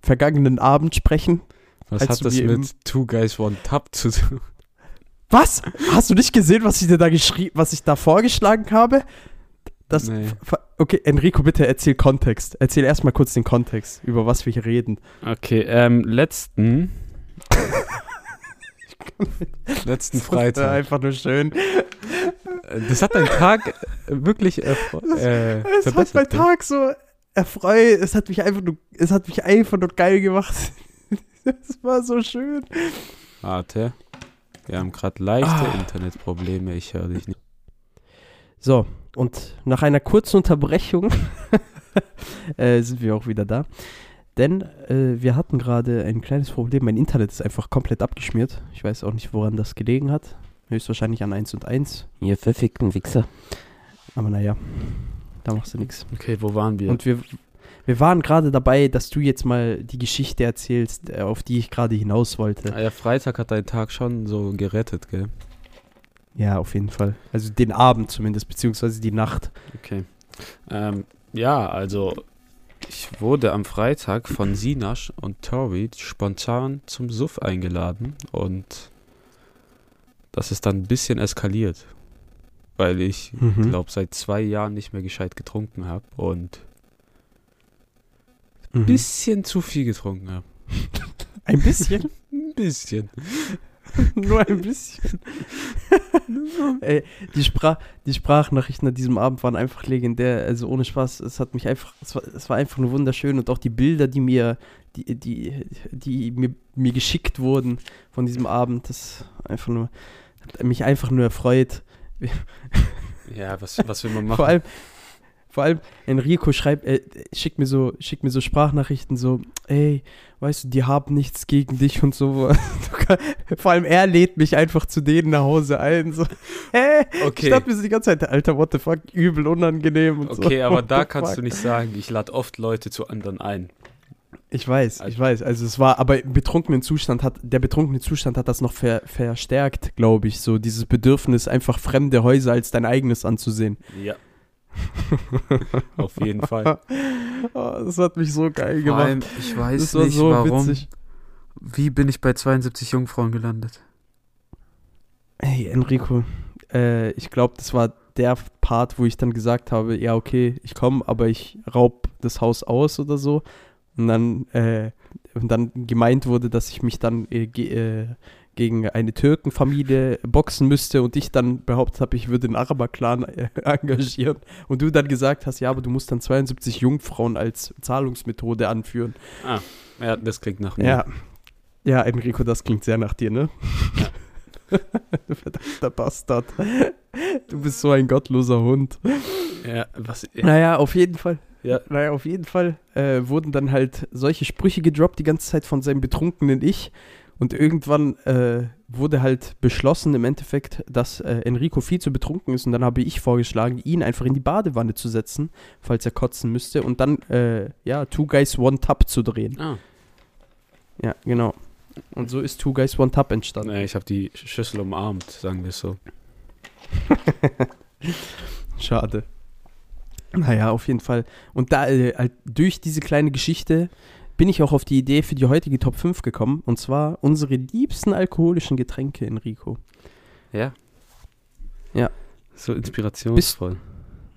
vergangenen Abend sprechen? nichts. Was hat das mit Two Guys One Tap zu tun? Was? Hast du nicht gesehen, was ich dir da geschrieben, was ich da vorgeschlagen habe? Das, Nee. okay, Enrico, bitte erzähl Kontext. Erzähl erstmal kurz den Kontext, über was wir hier reden. Okay, ähm, letzten. letzten [LAUGHS] Das war Freitag. einfach nur schön. Das hat deinen Tag äh, wirklich erfre- äh, Es hat verbessert. mein ne? Tag so erfreut. Es hat mich einfach nur, es hat mich einfach nur geil gemacht. [LAUGHS] Es war so schön. Warte. Wir haben gerade leichte Ah. Internetprobleme. Ich höre dich nicht. So, und nach einer kurzen Unterbrechung [LAUGHS] äh, sind wir auch wieder da. Denn äh, wir hatten gerade ein kleines Problem. Mein Internet ist einfach komplett abgeschmiert. Ich weiß auch nicht, woran das gelegen hat. Höchstwahrscheinlich an 1 und 1. Ihr verfickten Wichser. Aber naja, da machst du nichts. Okay, wo waren wir? Und wir, wir waren gerade dabei, dass du jetzt mal die Geschichte erzählst, äh, auf die ich gerade hinaus wollte. ah, ja, Freitag hat deinen Tag schon so gerettet, gell? Ja, auf jeden Fall. Also den Abend zumindest, beziehungsweise die Nacht. Okay. Ähm, ja, also ich wurde am Freitag von Sinash und Tori spontan zum Suff eingeladen und das ist dann ein bisschen eskaliert, weil ich Mhm. glaube seit zwei Jahren nicht mehr gescheit getrunken habe und Mhm. ein bisschen zu viel getrunken habe. Ein bisschen? [LAUGHS] Ein bisschen. [LAUGHS] Nur ein bisschen. [LAUGHS] Ey, die, Sprach, die Sprachnachrichten an diesem Abend waren einfach legendär. Also ohne Spaß, es hat mich einfach, es war, es war einfach nur wunderschön und auch die Bilder, die mir, die, die, die mir, mir geschickt wurden von diesem Abend, das einfach nur, hat mich einfach nur erfreut. Ja, was, was will man machen? Vor allem, vor allem Enrico schreibt, äh, schickt mir so, schickt mir so Sprachnachrichten so, ey, weißt du, die haben nichts gegen dich und so. [LAUGHS] Vor allem er lädt mich einfach zu denen nach Hause ein. So, [LAUGHS] hä? Ich okay, dachte mir so die ganze Zeit, Alter, what the fuck, übel unangenehm und so. okay, aber da kannst fuck? du nicht sagen, ich lade oft Leute zu anderen ein. Ich weiß, ich weiß. Also es war, aber im betrunkenen Zustand hat, der betrunkene Zustand hat das noch ver, verstärkt, glaube ich. So dieses Bedürfnis, einfach fremde Häuser als dein eigenes anzusehen. Ja. [LAUGHS] Auf jeden Fall. Oh, das hat mich so geil Vor gemacht. allem, ich weiß Das war nicht, so warum. witzig. Wie bin ich bei 72 Jungfrauen gelandet? Hey, Enrico, äh, ich glaube, das war der Part, wo ich dann gesagt habe, ja, okay, ich komme, aber ich raub das Haus aus oder so. Und dann, äh, und dann gemeint wurde, dass ich mich dann äh, äh, gegen eine Türkenfamilie boxen müsste und ich dann behauptet habe, ich würde den Araber-Clan äh, [LAUGHS] engagieren. Und du dann gesagt hast, ja, aber du musst dann 72 Jungfrauen als Zahlungsmethode anführen. Ah, ja, das klingt nach mir. Ja. Ja, Enrico, das klingt sehr nach dir, ne? [LAUGHS] Du Verdammter Bastard. Du bist so ein gottloser Hund. Ja, was, ja. Naja, auf jeden Fall. Ja. Naja, auf jeden Fall äh, wurden dann halt solche Sprüche gedroppt die ganze Zeit von seinem betrunkenen Ich. Und irgendwann äh, wurde halt beschlossen im Endeffekt, dass äh, Enrico viel zu betrunken ist. Und dann habe ich vorgeschlagen, ihn einfach in die Badewanne zu setzen, falls er kotzen müsste. Und dann, äh, ja, Two Guys One Tub zu drehen. Ah. Ja, genau. Und so ist Two Guys One Tub entstanden. Nee, ich habe die Schüssel umarmt, sagen wir es so. [LAUGHS] Schade. Naja, auf jeden Fall. Und da, äh, halt durch diese kleine Geschichte bin ich auch auf die Idee für die heutige Top 5 gekommen. Und zwar unsere liebsten alkoholischen Getränke, Enrico. Ja. Ja. So inspirationsvoll.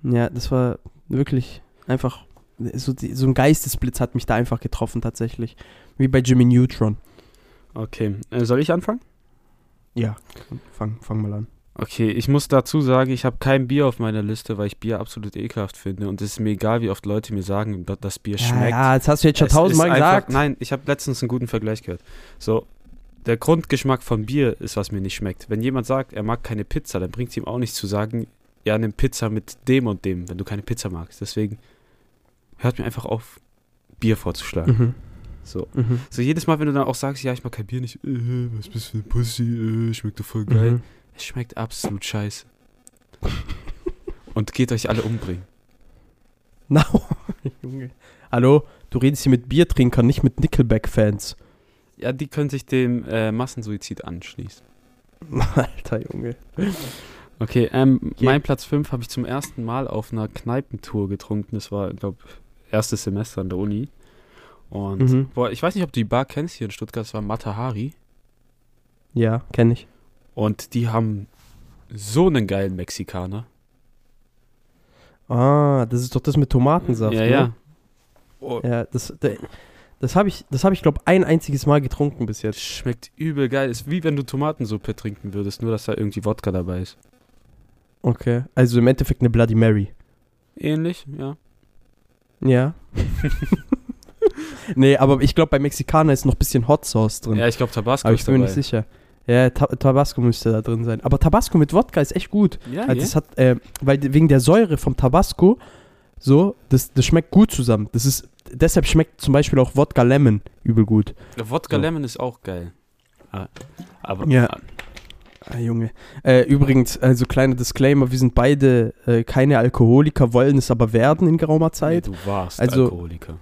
Ja, das war wirklich einfach, so, die, so ein Geistesblitz hat mich da einfach getroffen tatsächlich. Wie bei Jimmy Neutron. okay, äh, soll ich anfangen? Ja, fang, fang mal an. Okay, ich muss dazu sagen, ich habe kein Bier auf meiner Liste, weil ich Bier absolut ekelhaft finde. Und es ist mir egal, wie oft Leute mir sagen, dass das Bier Ja, schmeckt. ja, das hast du jetzt schon tausendmal einfach- gesagt. Nein, ich habe letztens einen guten Vergleich gehört. So, der Grundgeschmack von Bier ist, was mir nicht schmeckt. Wenn jemand sagt, er mag keine Pizza, dann bringt es ihm auch nichts zu sagen, ja, nimm Pizza mit dem und dem, wenn du keine Pizza magst. Deswegen hört mir einfach auf, Bier vorzuschlagen. Mhm. So. Mhm. so, jedes Mal, wenn du dann auch sagst, ja, ich mag kein Bier nicht, äh, was bist du für ein Pussy, äh, schmeckt doch voll geil. Mhm. Es schmeckt absolut scheiße. und geht euch alle umbringen. [LAUGHS] Na, Junge. Hallo, du redest hier mit Biertrinkern, nicht mit Nickelback-Fans. Ja, die können sich dem äh, Massensuizid anschließen. [LAUGHS] Alter Junge. Okay, ähm, mein Platz 5 habe ich zum ersten Mal auf einer Kneipentour getrunken. Das war, glaube erstes Semester an der Uni. Und Mhm. boah, ich weiß nicht, ob du die Bar kennst hier in Stuttgart, das war Matahari. Ja, kenne ich. Und die haben so einen geilen Mexikaner. Ah, das ist doch das mit Tomatensaft. ja, ne? ja. Oh, Ja, das, da- das habe ich, das habe ich glaube ein einziges Mal getrunken bis jetzt. schmeckt übel geil. Ist wie wenn du Tomatensuppe trinken würdest, nur dass da irgendwie Wodka dabei ist. Okay, also im Endeffekt eine Bloody Mary. Ähnlich, ja. Ja. [LAUGHS] nee, aber ich glaube bei Mexikaner ist noch ein bisschen Hot Sauce drin. Ja, ich glaube Tabasco aber ich ist bin mir dabei. nicht sicher. Ja, Ta Tabasco müsste da drin sein. Aber Tabasco mit Wodka ist echt gut. Ja, Also das hat, äh, weil wegen der Säure vom Tabasco, so, das, das schmeckt gut zusammen. Das ist, deshalb schmeckt zum Beispiel auch Wodka Lemon übel gut. ja. Wodka So. Lemon ist auch geil. Ah, Aber Ja. ah, Junge. Äh, übrigens, also kleiner Disclaimer, wir sind beide äh, keine Alkoholiker, wollen es aber werden in geraumer nee, Zeit. du warst Also- Alkoholiker.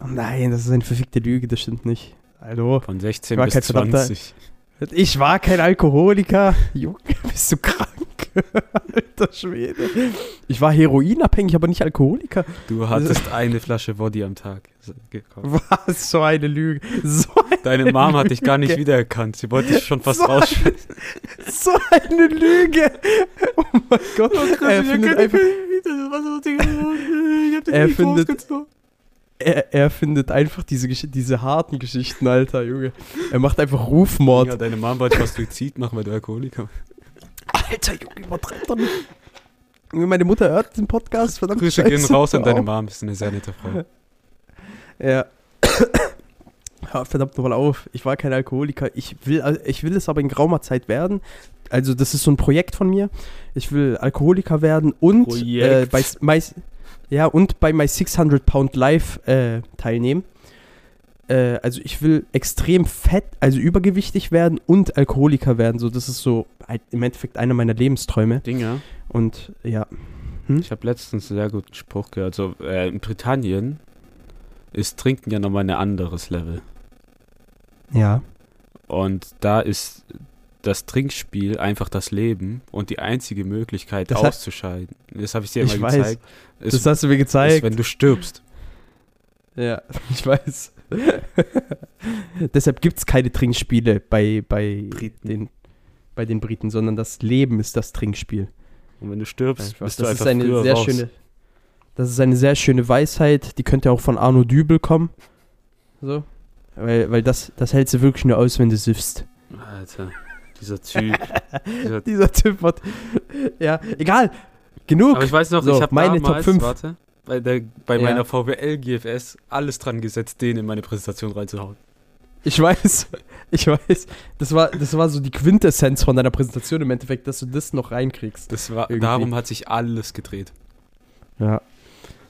Oh nein, das ist eine verfickte Lüge, das stimmt nicht. Hallo? Von 16 Ich war bis kein verdammter- 20. Ich war kein Alkoholiker. Junge, [LAUGHS] bist du krank? [LAUGHS] Alter Schwede. Ich war heroinabhängig, aber nicht Alkoholiker. Du hattest eine Flasche Woddy am Tag gekauft. Was? So eine Lüge. So, Deine Mom hat dich gar nicht Lüge. wiedererkannt. Sie wollte dich schon fast So- rausschmeißen. [LAUGHS] so eine Lüge. Oh mein Gott. er findet einfach, Er findet- er, er findet einfach diese, diese harten Geschichten, Alter, Junge. Er macht einfach Rufmord. Ja, deine Mom wollte fast Suizid machen, weil du Alkoholiker Alter, Junge, übertreib doch nicht. Junge, Meine Mutter hört den Podcast, verdammt Grüße gehen Scheiße. raus an deine. Mom, ist eine sehr nette Frau. Ja. [COUGHS] Hör verdammt nochmal auf. Ich war kein Alkoholiker. Ich will, ich will es aber in geraumer Zeit werden. Also, das ist so ein Projekt von mir. Ich will Alkoholiker werden und äh, bei ja, und bei My 600 Pound Life äh, teilnehmen. Äh, also, ich will extrem fett, also übergewichtig werden und Alkoholiker werden. So, das ist so halt im Endeffekt einer meiner Lebensträume. Dinger, Und ja. ich habe letztens einen sehr guten Spruch gehört. So, äh, in Britannien ist Trinken ja nochmal ein anderes Level. Ja. Und da ist das Trinkspiel einfach das Leben und die einzige Möglichkeit Das auszuscheiden. Das habe ich dir Ich mal weiß. gezeigt. Ist, Das hast du mir ist, gezeigt. wenn du stirbst. Ja, [LAUGHS] ich weiß. [LAUGHS] Deshalb gibt es keine Trinkspiele bei, bei, Briten. Den, bei den Briten, sondern das Leben ist das Trinkspiel. Und wenn du stirbst, Einfach. bist du Das einfach ist eine sehr raus. schöne. Das ist eine sehr schöne Weisheit, die könnte auch von Arno Dübel kommen. So. Weil, weil das, das hältst du wirklich nur aus, wenn du süffst. Alter, dieser Typ. [LAUGHS] dieser Dieser Typ hat. Ja, egal. Genug. Aber ich weiß noch, So, ich habe meine damals, Top 5. warte, bei, der, bei Ja. meiner VWL GFS alles dran gesetzt, den in meine Präsentation reinzuhauen. Ich weiß, [LAUGHS] ich weiß. Das war, das war so die Quintessenz von deiner Präsentation im Endeffekt, dass du das noch reinkriegst. Das war, Irgendwie. darum hat sich alles gedreht. Ja,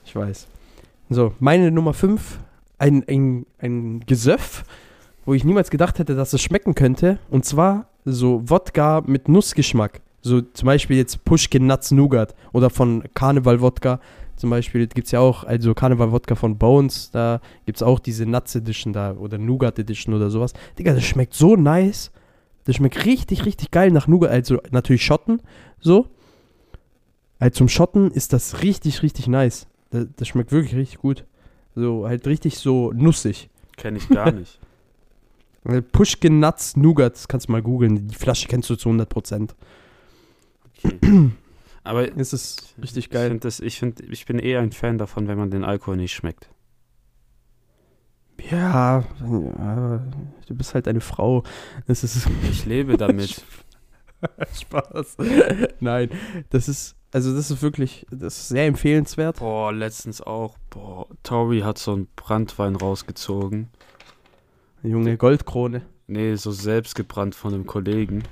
ich weiß. So, meine Nummer 5, ein, ein, ein Gesöff, wo ich niemals gedacht hätte, dass es schmecken könnte. Und zwar so Wodka mit Nussgeschmack. So zum Beispiel jetzt Pushkin Nuts Nougat oder von Karneval Wodka. Zum Beispiel gibt es ja auch, also Karneval Wodka von Bones, da gibt es auch diese Nuts Edition da oder Nougat Edition oder sowas. Digga, das schmeckt so nice. Das schmeckt richtig, richtig geil nach Nougat. Also natürlich Schotten, so. Also zum Schotten ist das richtig, richtig nice. Das, das schmeckt wirklich richtig gut. So, halt richtig so nussig. Kenne ich gar [LAUGHS] nicht. Äh, Pushkin Nuts Nougat, das kannst du mal googeln. Die Flasche kennst du zu 100%. Okay. Aber Es ist richtig ich, geil. find das, ich, find, ich bin eher ein Fan davon, wenn man den Alkohol nicht schmeckt. Ja, ja, du bist halt eine Frau. Das ist [LAUGHS] Ich lebe damit. [LAUGHS] Spaß. Nein, das ist, also das ist wirklich, das ist sehr empfehlenswert. Boah, letztens auch. Boah, Tori hat so einen Brandwein rausgezogen. Junge Goldkrone. Nee, so selbst gebrannt von einem Kollegen.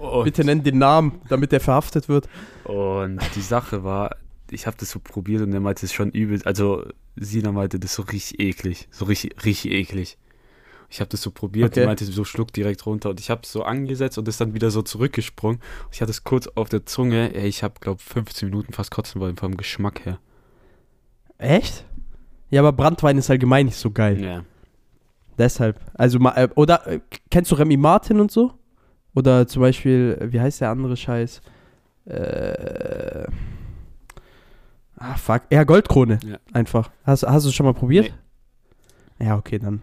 Und, [LAUGHS] Bitte nenn den Namen, damit er verhaftet wird. und die Sache war, ich habe das so probiert und er meinte, es ist schon übel. Also, Sina meinte, das ist so richtig eklig. So richtig, richtig eklig. Ich habe das so probiert, Okay. die meinte, so schluck direkt runter. Und ich habe es so angesetzt und ist dann wieder so zurückgesprungen. Ich hatte es kurz auf der Zunge. Ey, ich habe, glaube 15 Minuten fast kotzen wollen vom Geschmack her. Echt? Ja, aber Brandwein ist allgemein nicht so geil. Ja. Deshalb. Also, äh, oder äh, kennst du Remy Martin und so? Oder zum Beispiel, äh, wie heißt der andere Scheiß? Äh. Ah, fuck. Ja, Goldkrone. Ja. Einfach. Hast, hast du es schon mal probiert? Ja, okay, dann.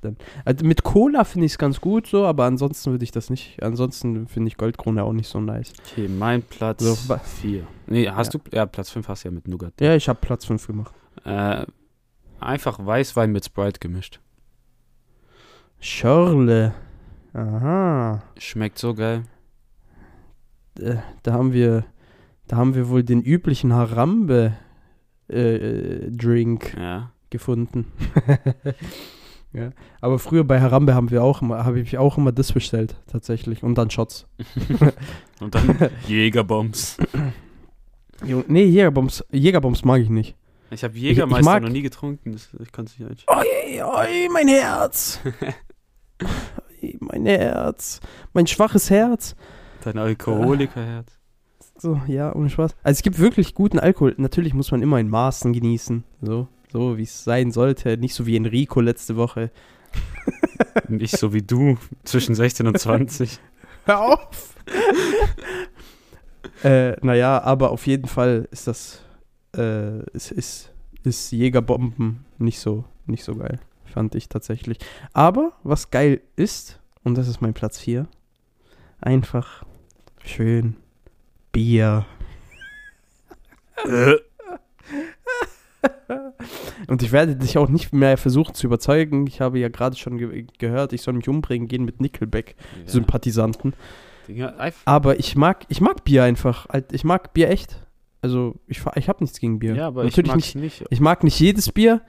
dann. Also mit Cola finde ich es ganz gut so, aber ansonsten würde ich das nicht. Ansonsten finde ich Goldkrone auch nicht so nice. Okay, mein Platz So, wa- 4. Nee, hast Ja. du. Ja, Platz 5 hast du ja mit Nougat. Ja, ich habe Platz 5 gemacht. Äh, einfach Weißwein mit Sprite gemischt. Schörle. Aha. Schmeckt so geil. äh, da haben wir, da haben wir wohl den üblichen Harambe äh, äh, Drink Ja. gefunden. [LAUGHS] ja. Aber früher bei Harambe haben wir auch immer, habe ich auch immer das bestellt, tatsächlich. Und dann Shots. [LAUGHS] Und dann [LAUGHS] Jägerbombs. Nee, Jägerbombs, Jägerbombs mag ich nicht. Ich habe Jägermeister mag- noch nie getrunken. Das, ich kann es nicht einschätzen. Oi, oi, mein Herz. Oi, mein Herz. Mein schwaches Herz. Dein Alkoholikerherz. So, ja, ohne Spaß. Also es gibt wirklich guten Alkohol. Natürlich muss man immer in Maßen genießen. So, so wie es sein sollte. Nicht so wie Enrico letzte Woche. [LAUGHS] Nicht so wie du zwischen 16 und 20. [LAUGHS] Hör auf! [LAUGHS] äh, naja, aber auf jeden Fall ist das, äh, es ist, ist Jägerbomben nicht so, nicht so geil. Fand ich tatsächlich. Aber was geil ist, und das ist mein Platz 4, einfach schön Bier. [LAUGHS] Und ich werde dich auch nicht mehr versuchen zu überzeugen. Ich habe ja gerade schon ge gehört, ich soll mich umbringen gehen mit Nickelback. Ja. Aber ich mag, ich mag Bier einfach. Ich mag Bier echt. Also ich, ich habe nichts gegen Bier. Ja, aber Natürlich ich nicht. mag's nicht. Ich mag nicht jedes Bier.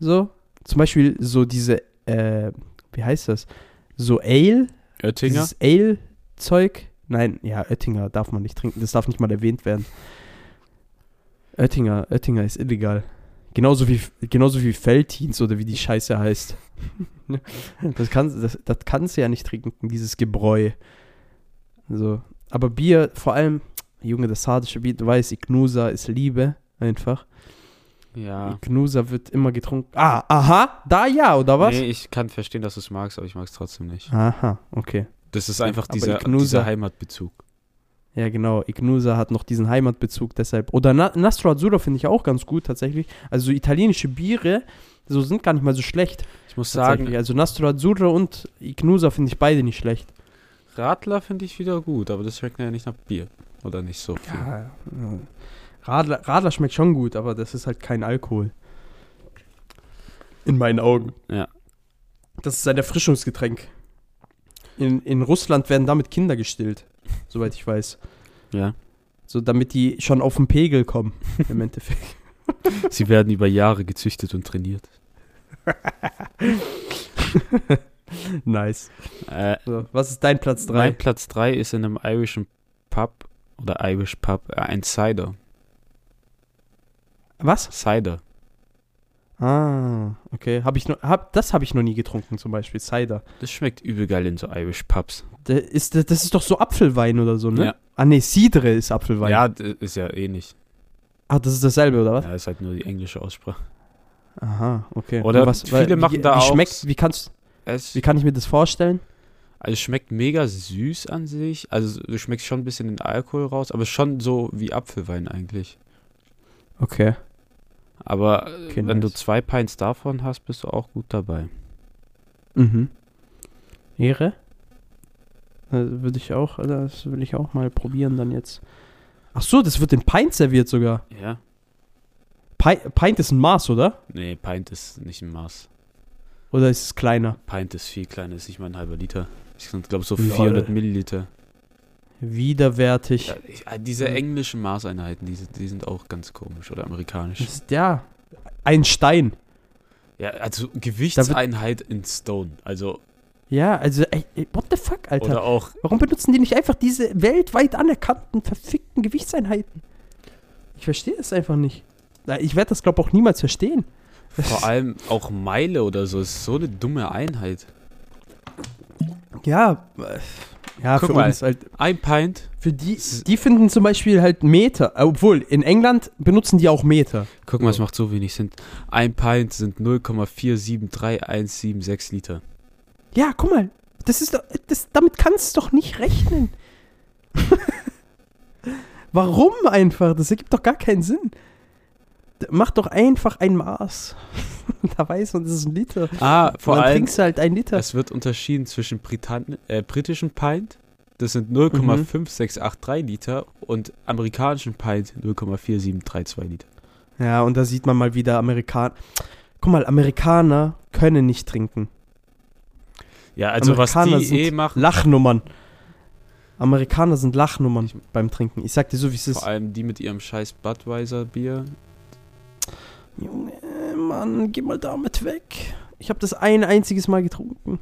So. Zum Beispiel so diese, äh, wie heißt das? So Ale. Oettinger? Dieses Ale-Zeug. Nein, ja, Oettinger darf man nicht trinken. Das darf nicht mal erwähnt werden. Oettinger, Oettinger ist illegal. Genauso wie, genauso wie Feltins oder wie die Scheiße heißt. [LAUGHS] das kannst das, das kannst du ja nicht trinken, dieses Gebräu. So. Aber Bier, vor allem, Junge, das sardische Bier, du weißt, Ignusa ist Liebe, einfach. Ja. Ignusa wird immer getrunken. Ah, aha, da ja, oder was? Nee, ich kann verstehen, dass du es magst, aber ich mag es trotzdem nicht. Aha, okay. Das ist einfach Aber dieser, Ignusa- dieser Heimatbezug. Ja, genau. Ignusa hat noch diesen Heimatbezug deshalb. Oder Na Nastro Azzurro finde ich auch ganz gut tatsächlich. Also so italienische Biere, so sind gar nicht mal so schlecht. Ich muss sagen, Also Nastro Azzurro und Ignusa finde ich beide nicht schlecht. Radler finde ich wieder gut, aber das schmeckt ja nicht nach Bier. Oder nicht so viel. Ja. Radler, Radler schmeckt schon gut, aber das ist halt kein Alkohol. In meinen Augen. Ja. Das ist ein Erfrischungsgetränk. In, in Russland werden damit Kinder gestillt, soweit ich weiß. Ja. So, damit die schon auf den Pegel kommen, [LAUGHS] im Endeffekt. Sie werden über Jahre gezüchtet und trainiert. [LAUGHS] nice. Äh, So, was ist dein Platz 3? mein Platz 3 ist in einem irischen Pub oder Irish Pub äh, ein Cider. Was? Cider. Ah, okay. Hab ich noch, hab, das habe ich noch nie getrunken, zum Beispiel Cider. Das schmeckt übel geil in so Irish Pubs. Da ist, das ist doch so Apfelwein oder so, ne? Ja. Ah, nee, Cidre ist Apfelwein. Ja, ist ja ähnlich. Ah, das ist dasselbe, oder was? Ja, ist halt nur die englische Aussprache. Aha, okay. Oder was, viele wie, machen da wie auch- Schmeckt, wie, kannst, Es, wie kann ich mir das vorstellen? Also es schmeckt mega süß an sich. Also du schmeckst schon ein bisschen den Alkohol raus, aber schon so wie Apfelwein eigentlich. Okay. Aber äh, Okay, wenn du nice. zwei Pints davon hast, bist du auch gut dabei. Mhm. Ehre? Äh, Würde ich auch, äh, das will ich auch mal probieren dann jetzt. Ach so, das wird in Pint serviert sogar. Ja? Pi Pint ist ein Maß, oder? Nee, Pint ist nicht ein Maß. Oder ist es kleiner? Pint ist viel kleiner, ist nicht mal ein halber Liter. Ich glaube so Lol. 400 Milliliter. Widerwärtig. Ja, ich, äh, diese englischen Maßeinheiten, die, sind- die sind auch ganz komisch oder amerikanisch. Das ist, ja, ein Stein. Ja, also Gewichtseinheit in Stone. Also, Ja, also, ey, what the fuck, Alter? oder auch, Warum benutzen die nicht einfach diese weltweit anerkannten, verfickten Gewichtseinheiten? Ich verstehe es einfach nicht. Ich werde das, glaube ich, auch niemals verstehen. vor allem auch Meile oder so, ist so eine dumme Einheit. Ja, äh, ja, Guck für mal. uns halt. Ein Pint, Für die, die finden zum Beispiel halt Meter. äh, Obwohl, in England benutzen die auch Meter. guck mal, es macht so wenig Sinn. Ein Pint sind 0,473176 Liter. Ja, guck mal. Das ist doch, das, damit kannst du doch nicht rechnen. [LAUGHS] Warum einfach? Das ergibt doch gar keinen Sinn. Mach doch einfach ein Maß. [LAUGHS] da weiß man, das ist ein Liter. Ah, vor Und dann allem, trinkst du halt ein Liter. es wird unterschieden zwischen Britann äh, britischen Pint, das sind Mhm. 0,5683 Liter, und amerikanischen Pint 0,4732 Liter. Ja, und da sieht man mal wieder Amerikaner. Guck mal, Amerikaner können nicht trinken. Ja, also was Amerikaner die sind eh machen, Lachnummern. Amerikaner sind Lachnummern beim Trinken. Ich sag dir so, wie es ist. vor allem die mit ihrem scheiß Budweiser Bier, Junge, Mann, geh mal damit weg. Ich habe das ein einziges Mal getrunken.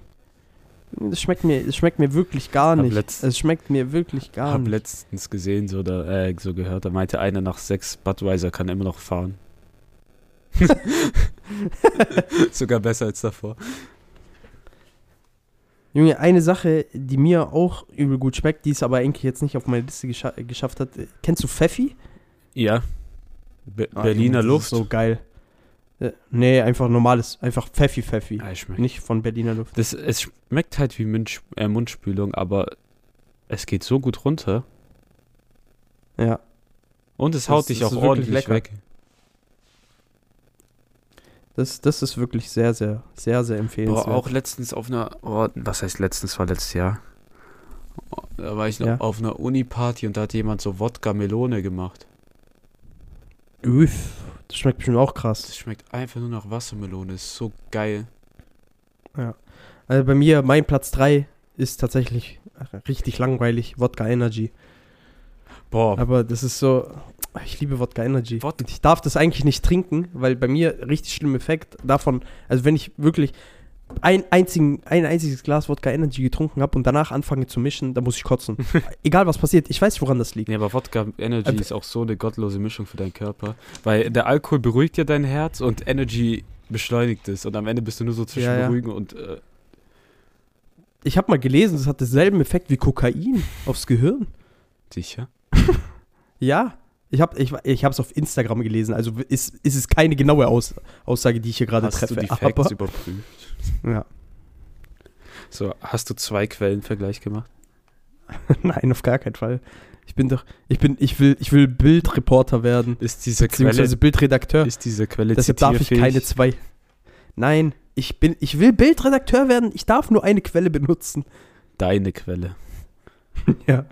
Das schmeckt mir, das schmeckt mir wirklich gar nicht. Es schmeckt mir wirklich gar hab nicht. letztens gesehen so, oder, äh, so gehört, da meinte einer nach sechs Budweiser kann immer noch fahren. [LAUGHS] Sogar besser als davor. Junge, eine Sache, die mir auch übel gut schmeckt, die es aber eigentlich jetzt nicht auf meine Liste gescha geschafft hat. äh, Kennst du Pfeffi? Ja. Be Ah, Berliner Luft. Ist so geil. Äh, nee, einfach normales, einfach Pfeffi Pfeffi. Ah, schmeckt. Nicht von Berliner Luft. Das, es schmeckt halt wie Mund, äh, Mundspülung, aber es geht so gut runter Ja. und es Das- haut dich das auch ordentlich lecker. weg. Das, das ist wirklich sehr, sehr, sehr, sehr empfehlenswert. Boah, auch letztens auf einer, oh, was heißt letztens, war letztes Jahr. Oh, Da war ich noch Ja. auf einer Uni-Party und da hat jemand so Wodka-Melone gemacht. Üff, das schmeckt bestimmt auch krass. Das schmeckt einfach nur nach Wassermelone, ist so geil. Also bei mir, mein Platz 3 ist tatsächlich richtig langweilig, Wodka Energy. Boah, Aber das ist so, ich liebe Wodka Energy. Wod- Und ich darf das eigentlich nicht trinken, weil bei mir richtig schlimmer Effekt davon, also wenn ich wirklich ein, einzigen, ein einziges Glas Wodka Energy getrunken habe und danach anfange zu mischen, dann muss ich kotzen. [LAUGHS] Egal was passiert, ich weiß woran das liegt. Nee, aber Wodka Energy Äh, ist auch so eine gottlose Mischung für deinen Körper. Weil der Alkohol beruhigt ja dein Herz und Energy beschleunigt es. Und am Ende bist du nur so zwischen Ja, ja. beruhigen und. Äh, Ich habe mal gelesen, das hat denselben Effekt wie Kokain aufs Gehirn. sicher. [LAUGHS] Ja, ich habe ich, ich es auf Instagram gelesen, also ist, ist es keine genaue Aus, Aussage, die ich hier gerade Hast treffe. du die [LAUGHS] aber, Facts überprüft? ja. So, hast du zwei Quellenvergleich gemacht? [LAUGHS] Nein, auf gar keinen Fall. Ich bin doch, ich bin, ich will, ich will Bildreporter werden, Ist diese beziehungsweise Quelle, Bildredakteur. ist diese Quelle Deshalb darf ich keine zwei. Nein, ich bin, ich will Bildredakteur werden. Ich darf nur eine Quelle benutzen. Deine Quelle. [LAUGHS] Ja.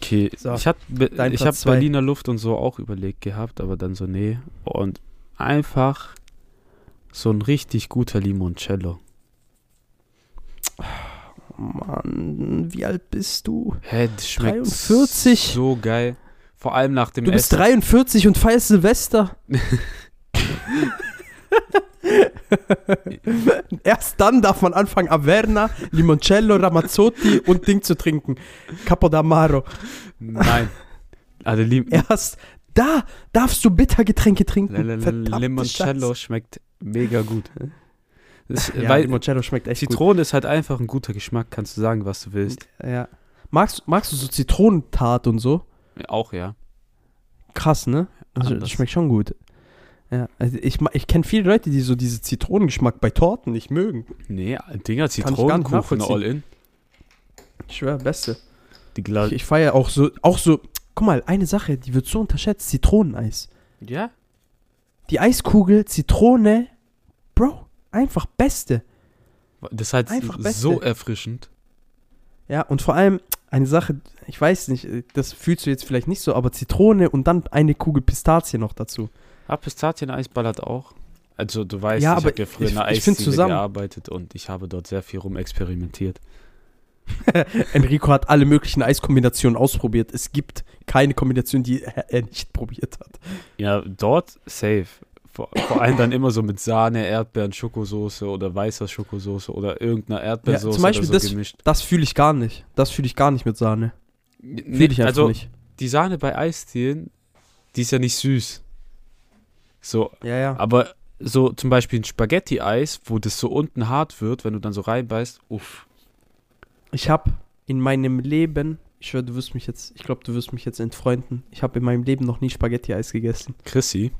Okay, So, ich habe hab. Berliner Luft und so auch überlegt gehabt, aber dann so, nee. Und einfach so ein richtig guter Limoncello. Mann, wie alt bist du? Hä, das schmeckt 43? so geil. Vor allem nach dem Du bist Essen. 43 und feierst Silvester. [LAUGHS] [LAUGHS] Erst dann darf man anfangen, Averna, Limoncello, Ramazzotti und Ding zu trinken. Capodamaro. Nein. Adelim Erst da darfst du Bittergetränke trinken. Verdammte Limoncello Scheiße. schmeckt mega gut. Das, Ja, weil Limoncello schmeckt echt Zitrone ist halt einfach ein guter Geschmack, kannst du sagen, was du willst. gut. Ja. Magst, magst du so Zitronentat und so? Auch, ja. Krass, ne? Also, das schmeckt schon gut. Ja, also ich, ich kenne viele Leute, die so diese Zitronengeschmack bei Torten nicht mögen. Nee, Dinger, Zitronenkuchen all in. Ich schwör, beste. Die Gla Ich, ich feiere auch so, auch so, guck mal, eine Sache, die wird so unterschätzt, Zitroneneis. ja? Die Eiskugel, Zitrone, Bro, einfach beste. Das ist halt so erfrischend. Ja, und vor allem eine Sache, ich weiß nicht, das fühlst du jetzt vielleicht nicht so, aber Zitrone und dann eine Kugel Pistazie noch dazu. Ah, Pistazieneis ballert auch. Also du weißt, Ja, ich habe ja früher ich- in find Eisdiele zusammen- gearbeitet und ich habe dort sehr viel rumexperimentiert. [LAUGHS] Enrico hat alle möglichen Eiskombinationen ausprobiert. Es gibt keine Kombination, die er, nicht probiert hat. Ja, dort safe. Vor, vor allem dann immer so mit Sahne, Erdbeeren, Schokosoße oder weißer Schokosoße oder irgendeiner Erdbeersoße zum Beispiel so das- gemischt. Das fühle ich gar nicht. Das fühle ich gar nicht mit Sahne. Fühle Nee, ich einfach also nicht. die Sahne bei Eisdielen, die ist ja nicht süß. So, Ja, ja. aber so zum Beispiel ein Spaghetti-Eis, wo das so unten hart wird, wenn du dann so reinbeißt, uff. Ich habe in meinem Leben, ich schwör, du wirst mich jetzt, ich glaube, du wirst mich jetzt entfreunden. Ich habe in meinem Leben noch nie Spaghetti-Eis gegessen. Chrissy,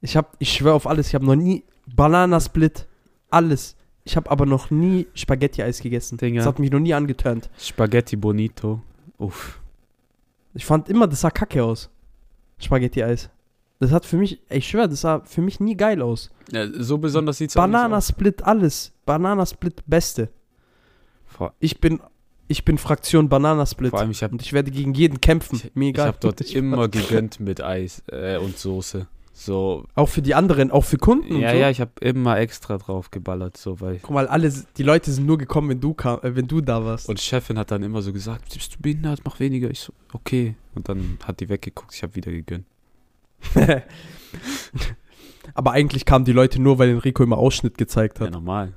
Ich habe, ich schwör auf alles, ich habe noch nie Bananasplit, alles. Ich habe aber noch nie Spaghetti-Eis gegessen. Digga. Das hat mich noch nie angeturnt. Spaghetti Bonito, uff. Ich fand immer, das sah kacke aus. Spaghetti-Eis. Das hat für mich, ich schwör, das sah für mich nie geil aus. Ja, so besonders auch nicht aus. Bananasplit, alles. Bananasplit, beste. Ich bin, ich bin Fraktion Bananasplit. vor allem, ich habe Und ich werde gegen jeden kämpfen. Ich- Mir ich egal. hab dort [LAUGHS] Ich- immer gegönnt mit Eis äh, und Soße. So, Auch für die anderen, auch für Kunden ja, und so. ja, ich habe immer extra drauf geballert, so, weil. Guck mal, alle, die Leute sind nur gekommen, wenn du, kam, äh, wenn du da warst. Und Chefin hat dann immer so gesagt, bist du behindert, mach weniger. Ich so, okay. Und dann hat die weggeguckt, ich habe wieder gegönnt. [LAUGHS] Aber eigentlich kamen die Leute nur, weil Enrico immer Ausschnitt gezeigt Ja, hat. normal.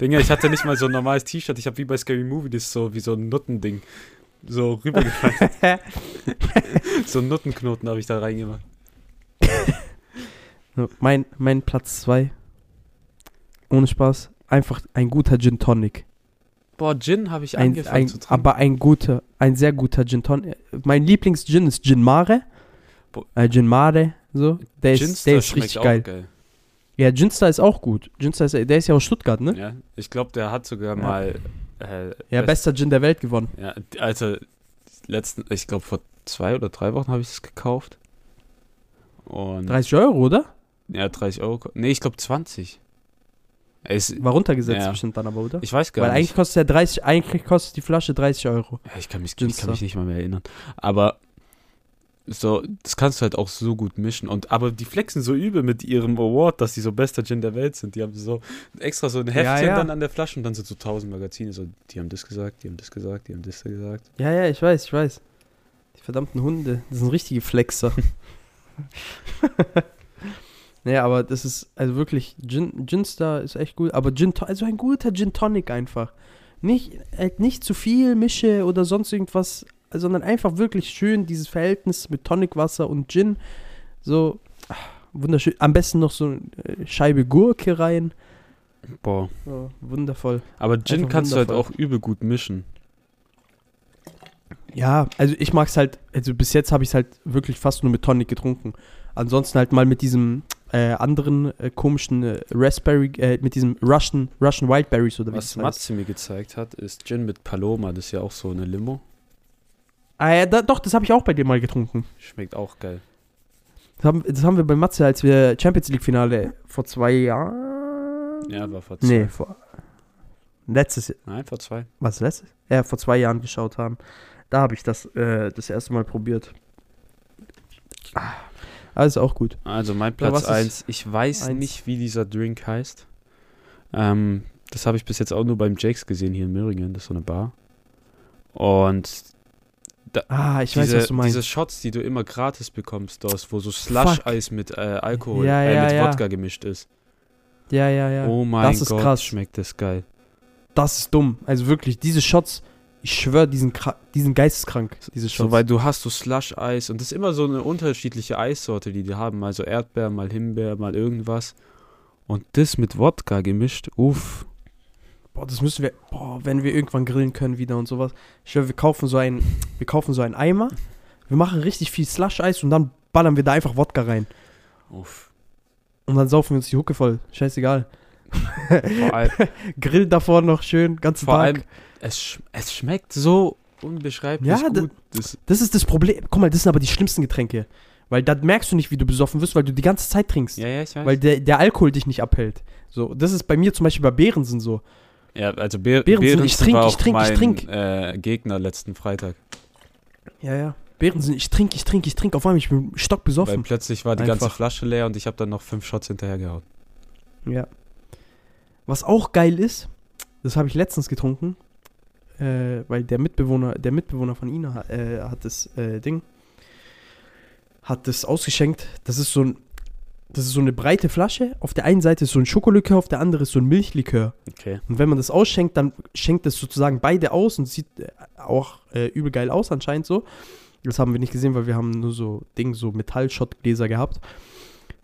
Digga, ich hatte nicht mal so ein normales T-Shirt, ich habe wie bei Scary Movie das so, wie so ein Nuttending. So rübergefallen. [LAUGHS] so einen Nuttenknoten habe ich da reingemacht. mein, mein Platz 2. Ohne Spaß. Einfach ein guter Gin Tonic. Boah, Gin habe ich Ein, angefangen ein, zu trinken. aber ein guter, ein sehr guter Gin Tonic. Mein Lieblings-Gin ist Gin Mare. Äh, Gin Mare, so. Der ist, Ginster der ist richtig geil. geil. Ja, Ginster ist auch gut. Ginster ist, der ist ja aus Stuttgart, ne? Ja, ich glaube, der hat sogar Ja. mal. Äh, Ja, best- bester Gin der Welt gewonnen. Ja, also letzten, ich glaube vor zwei oder drei Wochen habe ich es gekauft. Und 30 Euro, oder? ja, 30 Euro. Nee, ich glaube 20. Es, War runtergesetzt Ja. bestimmt dann aber, oder? ich weiß gar Weil nicht. eigentlich kostet ja 30, eigentlich kostet die Flasche 30 Euro. Ja, ich kann mich, ich kann mich nicht mal mehr erinnern. Aber so, das kannst du halt auch so gut mischen. Und aber die flexen so übel mit ihrem Award, dass die so bester Gin der Welt sind. Die haben so extra so ein Heftchen ja. dann an der Flasche und dann sind so tausend Magazine. So, die haben das gesagt, die haben das gesagt, die haben das gesagt. Ja, ja, ich weiß, ich weiß. Die verdammten Hunde, das sind richtige Flexer. [LAUGHS] [LAUGHS] naja, aber das ist, also wirklich, Gin, Ginstar ist echt gut, aber Gin, also ein guter Gin Tonic einfach. Nicht, halt nicht zu viel Mische oder sonst irgendwas, sondern einfach wirklich schön dieses Verhältnis mit Tonicwasser und Gin. So, ah, wunderschön. Am besten noch so eine äh, Scheibe Gurke rein. Boah. So, wundervoll. Aber Gin Einfach kannst du halt wundervoll. auch übel gut mischen. Ja, also ich mag's halt, also bis jetzt habe ich es halt wirklich fast nur mit Tonic getrunken. Ansonsten halt mal mit diesem äh, anderen äh, komischen äh, Raspberry, äh, mit diesem Russian, Russian Wildberries oder Was heißt. Matze mir gezeigt hat, ist Gin mit Paloma. Das ist ja auch so eine Limo. Ah ja, da, doch, das habe ich auch bei dir mal getrunken. Schmeckt auch geil. Das haben, das haben wir bei Matze, als wir Champions League Finale vor zwei Jahren. Ja, war vor zwei. Nee, vor. Letztes Nein, vor zwei. was letztes? Ja, vor zwei Jahren geschaut haben. Da habe ich das äh, das erste Mal probiert. Ah, alles auch gut. Also mein Platz 1. Ich weiß eins? nicht, wie dieser Drink heißt. Ähm, das habe ich bis jetzt auch nur beim Jakes gesehen hier in Möhringen. Das ist so eine Bar. Und Ah, ich weiß, diese, was du meinst. diese Shots, die du immer gratis bekommst, dort, wo so Slush-Eis mit äh, Alkohol, Ja, äh, ja, mit ja. Wodka gemischt ist. Ja, ja, ja. Oh mein Das ist Gott, krass. schmeckt das geil. Das ist dumm. Also wirklich, diese Shots, Ich schwöre, die die sind geisteskrank, diese So, Shots. weil du hast so Slush-Eis und das ist immer so eine unterschiedliche Eissorte, die die haben. Mal so Erdbeer, mal Himbeer, mal irgendwas. Und das mit Wodka gemischt, uff. Boah, das müssen wir, boah, wenn wir irgendwann grillen können wieder und sowas. Ich schwör, wir kaufen so einen, wir kaufen so einen Eimer. Wir machen richtig viel Slush-Eis und dann ballern wir da einfach Wodka rein. uff. Und dann saufen wir uns die Hucke voll. Scheißegal. Vor, allem, [LAUGHS] Grill davor noch schön, ganzen vor Tag. allem es, sch es schmeckt so unbeschreiblich Ja, gut. Das, Das ist das Problem. Guck mal, das sind aber die schlimmsten Getränke. Weil da merkst du nicht, wie du besoffen wirst, weil du die ganze Zeit trinkst. ja, ja, ich weiß. Weil der, der Alkohol dich nicht abhält. So, das ist bei mir zum Beispiel bei Beerensen so. Ja, also Beer, Behrensen, Behrensen ich trink, war ich auch trink, ich mein trink. Äh, Gegner letzten Freitag. Ja, ja. Beerensen, ich trinke, ich trinke, ich trinke. Auf einmal, ich bin Weil stockbesoffen. plötzlich war die ganze Einfach. Flasche leer und ich habe dann noch fünf Shots hinterhergehauen. Ja. Was auch geil ist, das habe ich letztens getrunken, äh, weil der Mitbewohner, der Mitbewohner von Ina äh, hat das äh, Ding, hat das ausgeschenkt. Das ist so ein, das ist so eine breite Flasche. Auf der einen Seite ist so ein Schokolikör, auf der anderen ist so ein Milchlikör. Okay. Und wenn man das ausschenkt, dann schenkt es sozusagen beide aus und sieht äh, auch äh, übel geil aus anscheinend so. Das haben wir nicht gesehen, weil wir haben nur so Ding, so Metallschottgläser gehabt,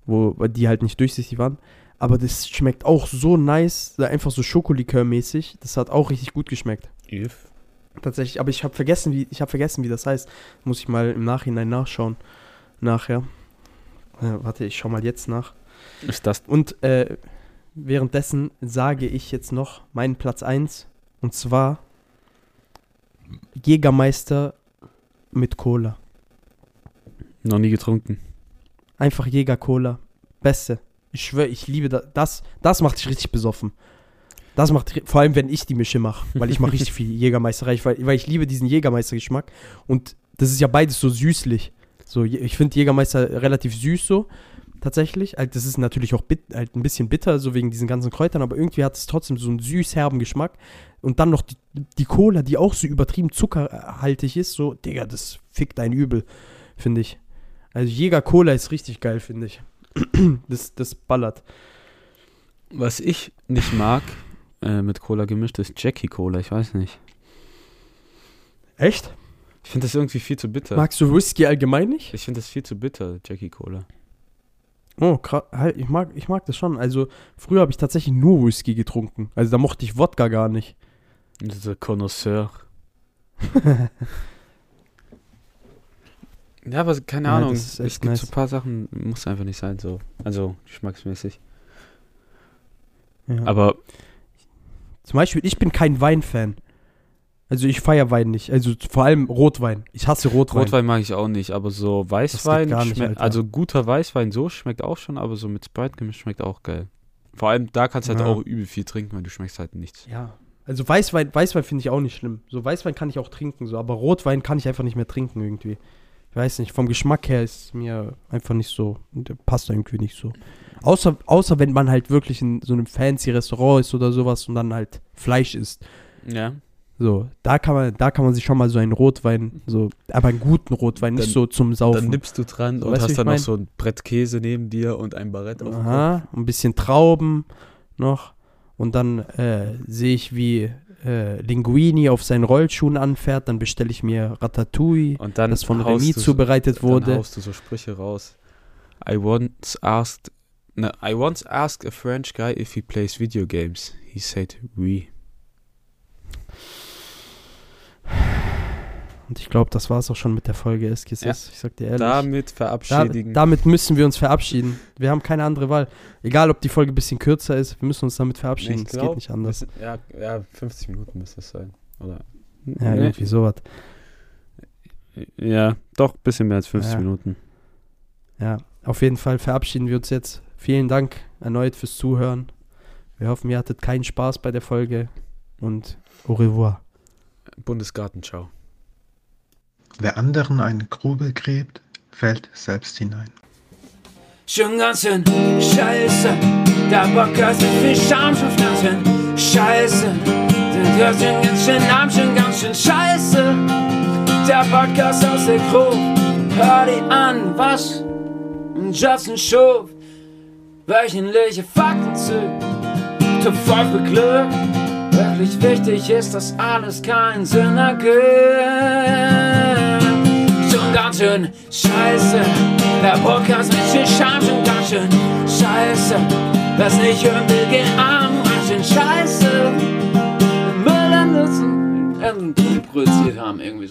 wo die halt nicht durchsichtig waren. Aber das schmeckt auch so nice, einfach so Schokolikör-mäßig. Das hat auch richtig gut geschmeckt. If. Tatsächlich, aber ich habe vergessen, wie ich habe vergessen, wie das heißt. Muss ich mal im Nachhinein nachschauen. Nachher. Äh, warte, ich schau mal jetzt nach. Ist das Und äh, währenddessen sage ich jetzt noch meinen Platz 1. Und zwar Jägermeister mit Cola. noch nie getrunken? Einfach Jäger-Cola. Beste. Ich schwöre, ich liebe das. Das, das macht dich richtig besoffen. Das macht, vor allem wenn ich die Mische mache, weil ich mache richtig [LAUGHS] viel Jägermeister rein, weil, weil ich liebe diesen Jägermeister-Geschmack. Und das ist ja beides so süßlich. So, ich finde Jägermeister relativ süß so, tatsächlich. Halt, das ist natürlich auch bit, halt ein bisschen bitter, so wegen diesen ganzen Kräutern, aber irgendwie hat es trotzdem so einen süß-herben Geschmack. Und dann noch die, die Cola, die auch so übertrieben zuckerhaltig ist, so, Digga, das fickt ein Übel, finde ich. Also Jäger-Cola ist richtig geil, finde ich. [CLEARS THROAT] das, das ballert. Was ich nicht mag, äh, mit Cola gemischt, ist Jackie Cola. Ich weiß nicht. Echt? Ich finde das irgendwie viel zu bitter. Magst du Whisky allgemein nicht? Ich finde das viel zu bitter, Jackie Cola. Oh, krass. Halt, ich mag, ich mag das schon. Also, früher habe ich tatsächlich nur Whisky getrunken. Also, da mochte ich Wodka gar nicht. Dieser Connoisseur. [LAUGHS] ja, aber keine Ja, Ahnung. Es gibt nice. so ein paar Sachen, muss einfach nicht sein, so. Also, geschmacksmäßig. Ja. Aber Zum Beispiel, ich bin kein Weinfan. Also, ich feiere Wein nicht. Also, vor allem Rotwein. Ich hasse Rotwein. Rotwein mag ich auch nicht, aber so Weißwein, nicht, schmeckt- Alter. also guter Weißwein so schmeckt auch schon, aber so mit Sprite gemischt schmeckt auch geil. Vor allem da kannst du halt Ja. auch übel viel trinken, weil du schmeckst halt nichts. Ja. Also, Weißwein, Weißwein finde ich auch nicht schlimm. So, Weißwein kann ich auch trinken, so. Aber Rotwein kann ich einfach nicht mehr trinken irgendwie. Ich weiß nicht. Vom Geschmack her ist mir einfach nicht so. der Passt irgendwie nicht so. Außer, außer wenn man halt wirklich in so einem fancy Restaurant ist oder sowas und dann halt Fleisch isst. Ja. So, da kann man, da kann man sich schon mal so einen Rotwein, so, aber einen guten Rotwein, nicht Dann- so zum Dann Saufen. nippst du dran So, und weißt hast dann noch mein? so ein Brett Käse neben dir und ein Barett auf. Aha, ein bisschen Trauben noch. Und dann äh, sehe ich, wie äh, Linguini auf seinen Rollschuhen anfährt. Dann bestelle ich mir Ratatouille, Und dann das von Remy du so- zubereitet Dann wurde. haust du so Sprüche raus. I once asked, ne, I once asked a French guy if he plays video games. He said oui. Und ich glaube, das war es auch schon mit der Folge Eskis. Ja. Ich sag dir ehrlich. Damit Da, verabschiedigen. damit müssen wir uns verabschieden. Wir haben keine andere Wahl. Egal, ob die Folge ein bisschen kürzer ist, wir müssen uns damit verabschieden. Es geht nicht anders. das- Ja, ja, 50 Minuten müsste es sein. Oder? Ja, Nee. irgendwie sowas. Ja, doch, ein bisschen mehr als 50 Ja. Minuten. Ja, auf jeden Fall verabschieden wir uns jetzt. Vielen Dank erneut fürs Zuhören. Wir hoffen, ihr hattet keinen Spaß bei der Folge und au revoir. Bundesgarten, ciao. Wer anderen eine Grube gräbt, fällt selbst hinein. Schon ganz schön scheiße, der Podcast ist viel Scham schon ganz schön scheiße. Du hörst den ganz schön Namen schon ganz schön scheiße. Der Podcast aus der Gruppe, hör dir an, was Justin Schuf, wöchentliche Fakten zu, 5 beglückt. wirklich wichtig ist, dass alles keinen Sinn ergibt. Ganz schön scheiße, der Podcast mit viel Scham, schon ganz schön scheiße. Was nicht hören will, geh arm, ganz scheiße. Müll an Nutzen, produziert haben, irgendwie so.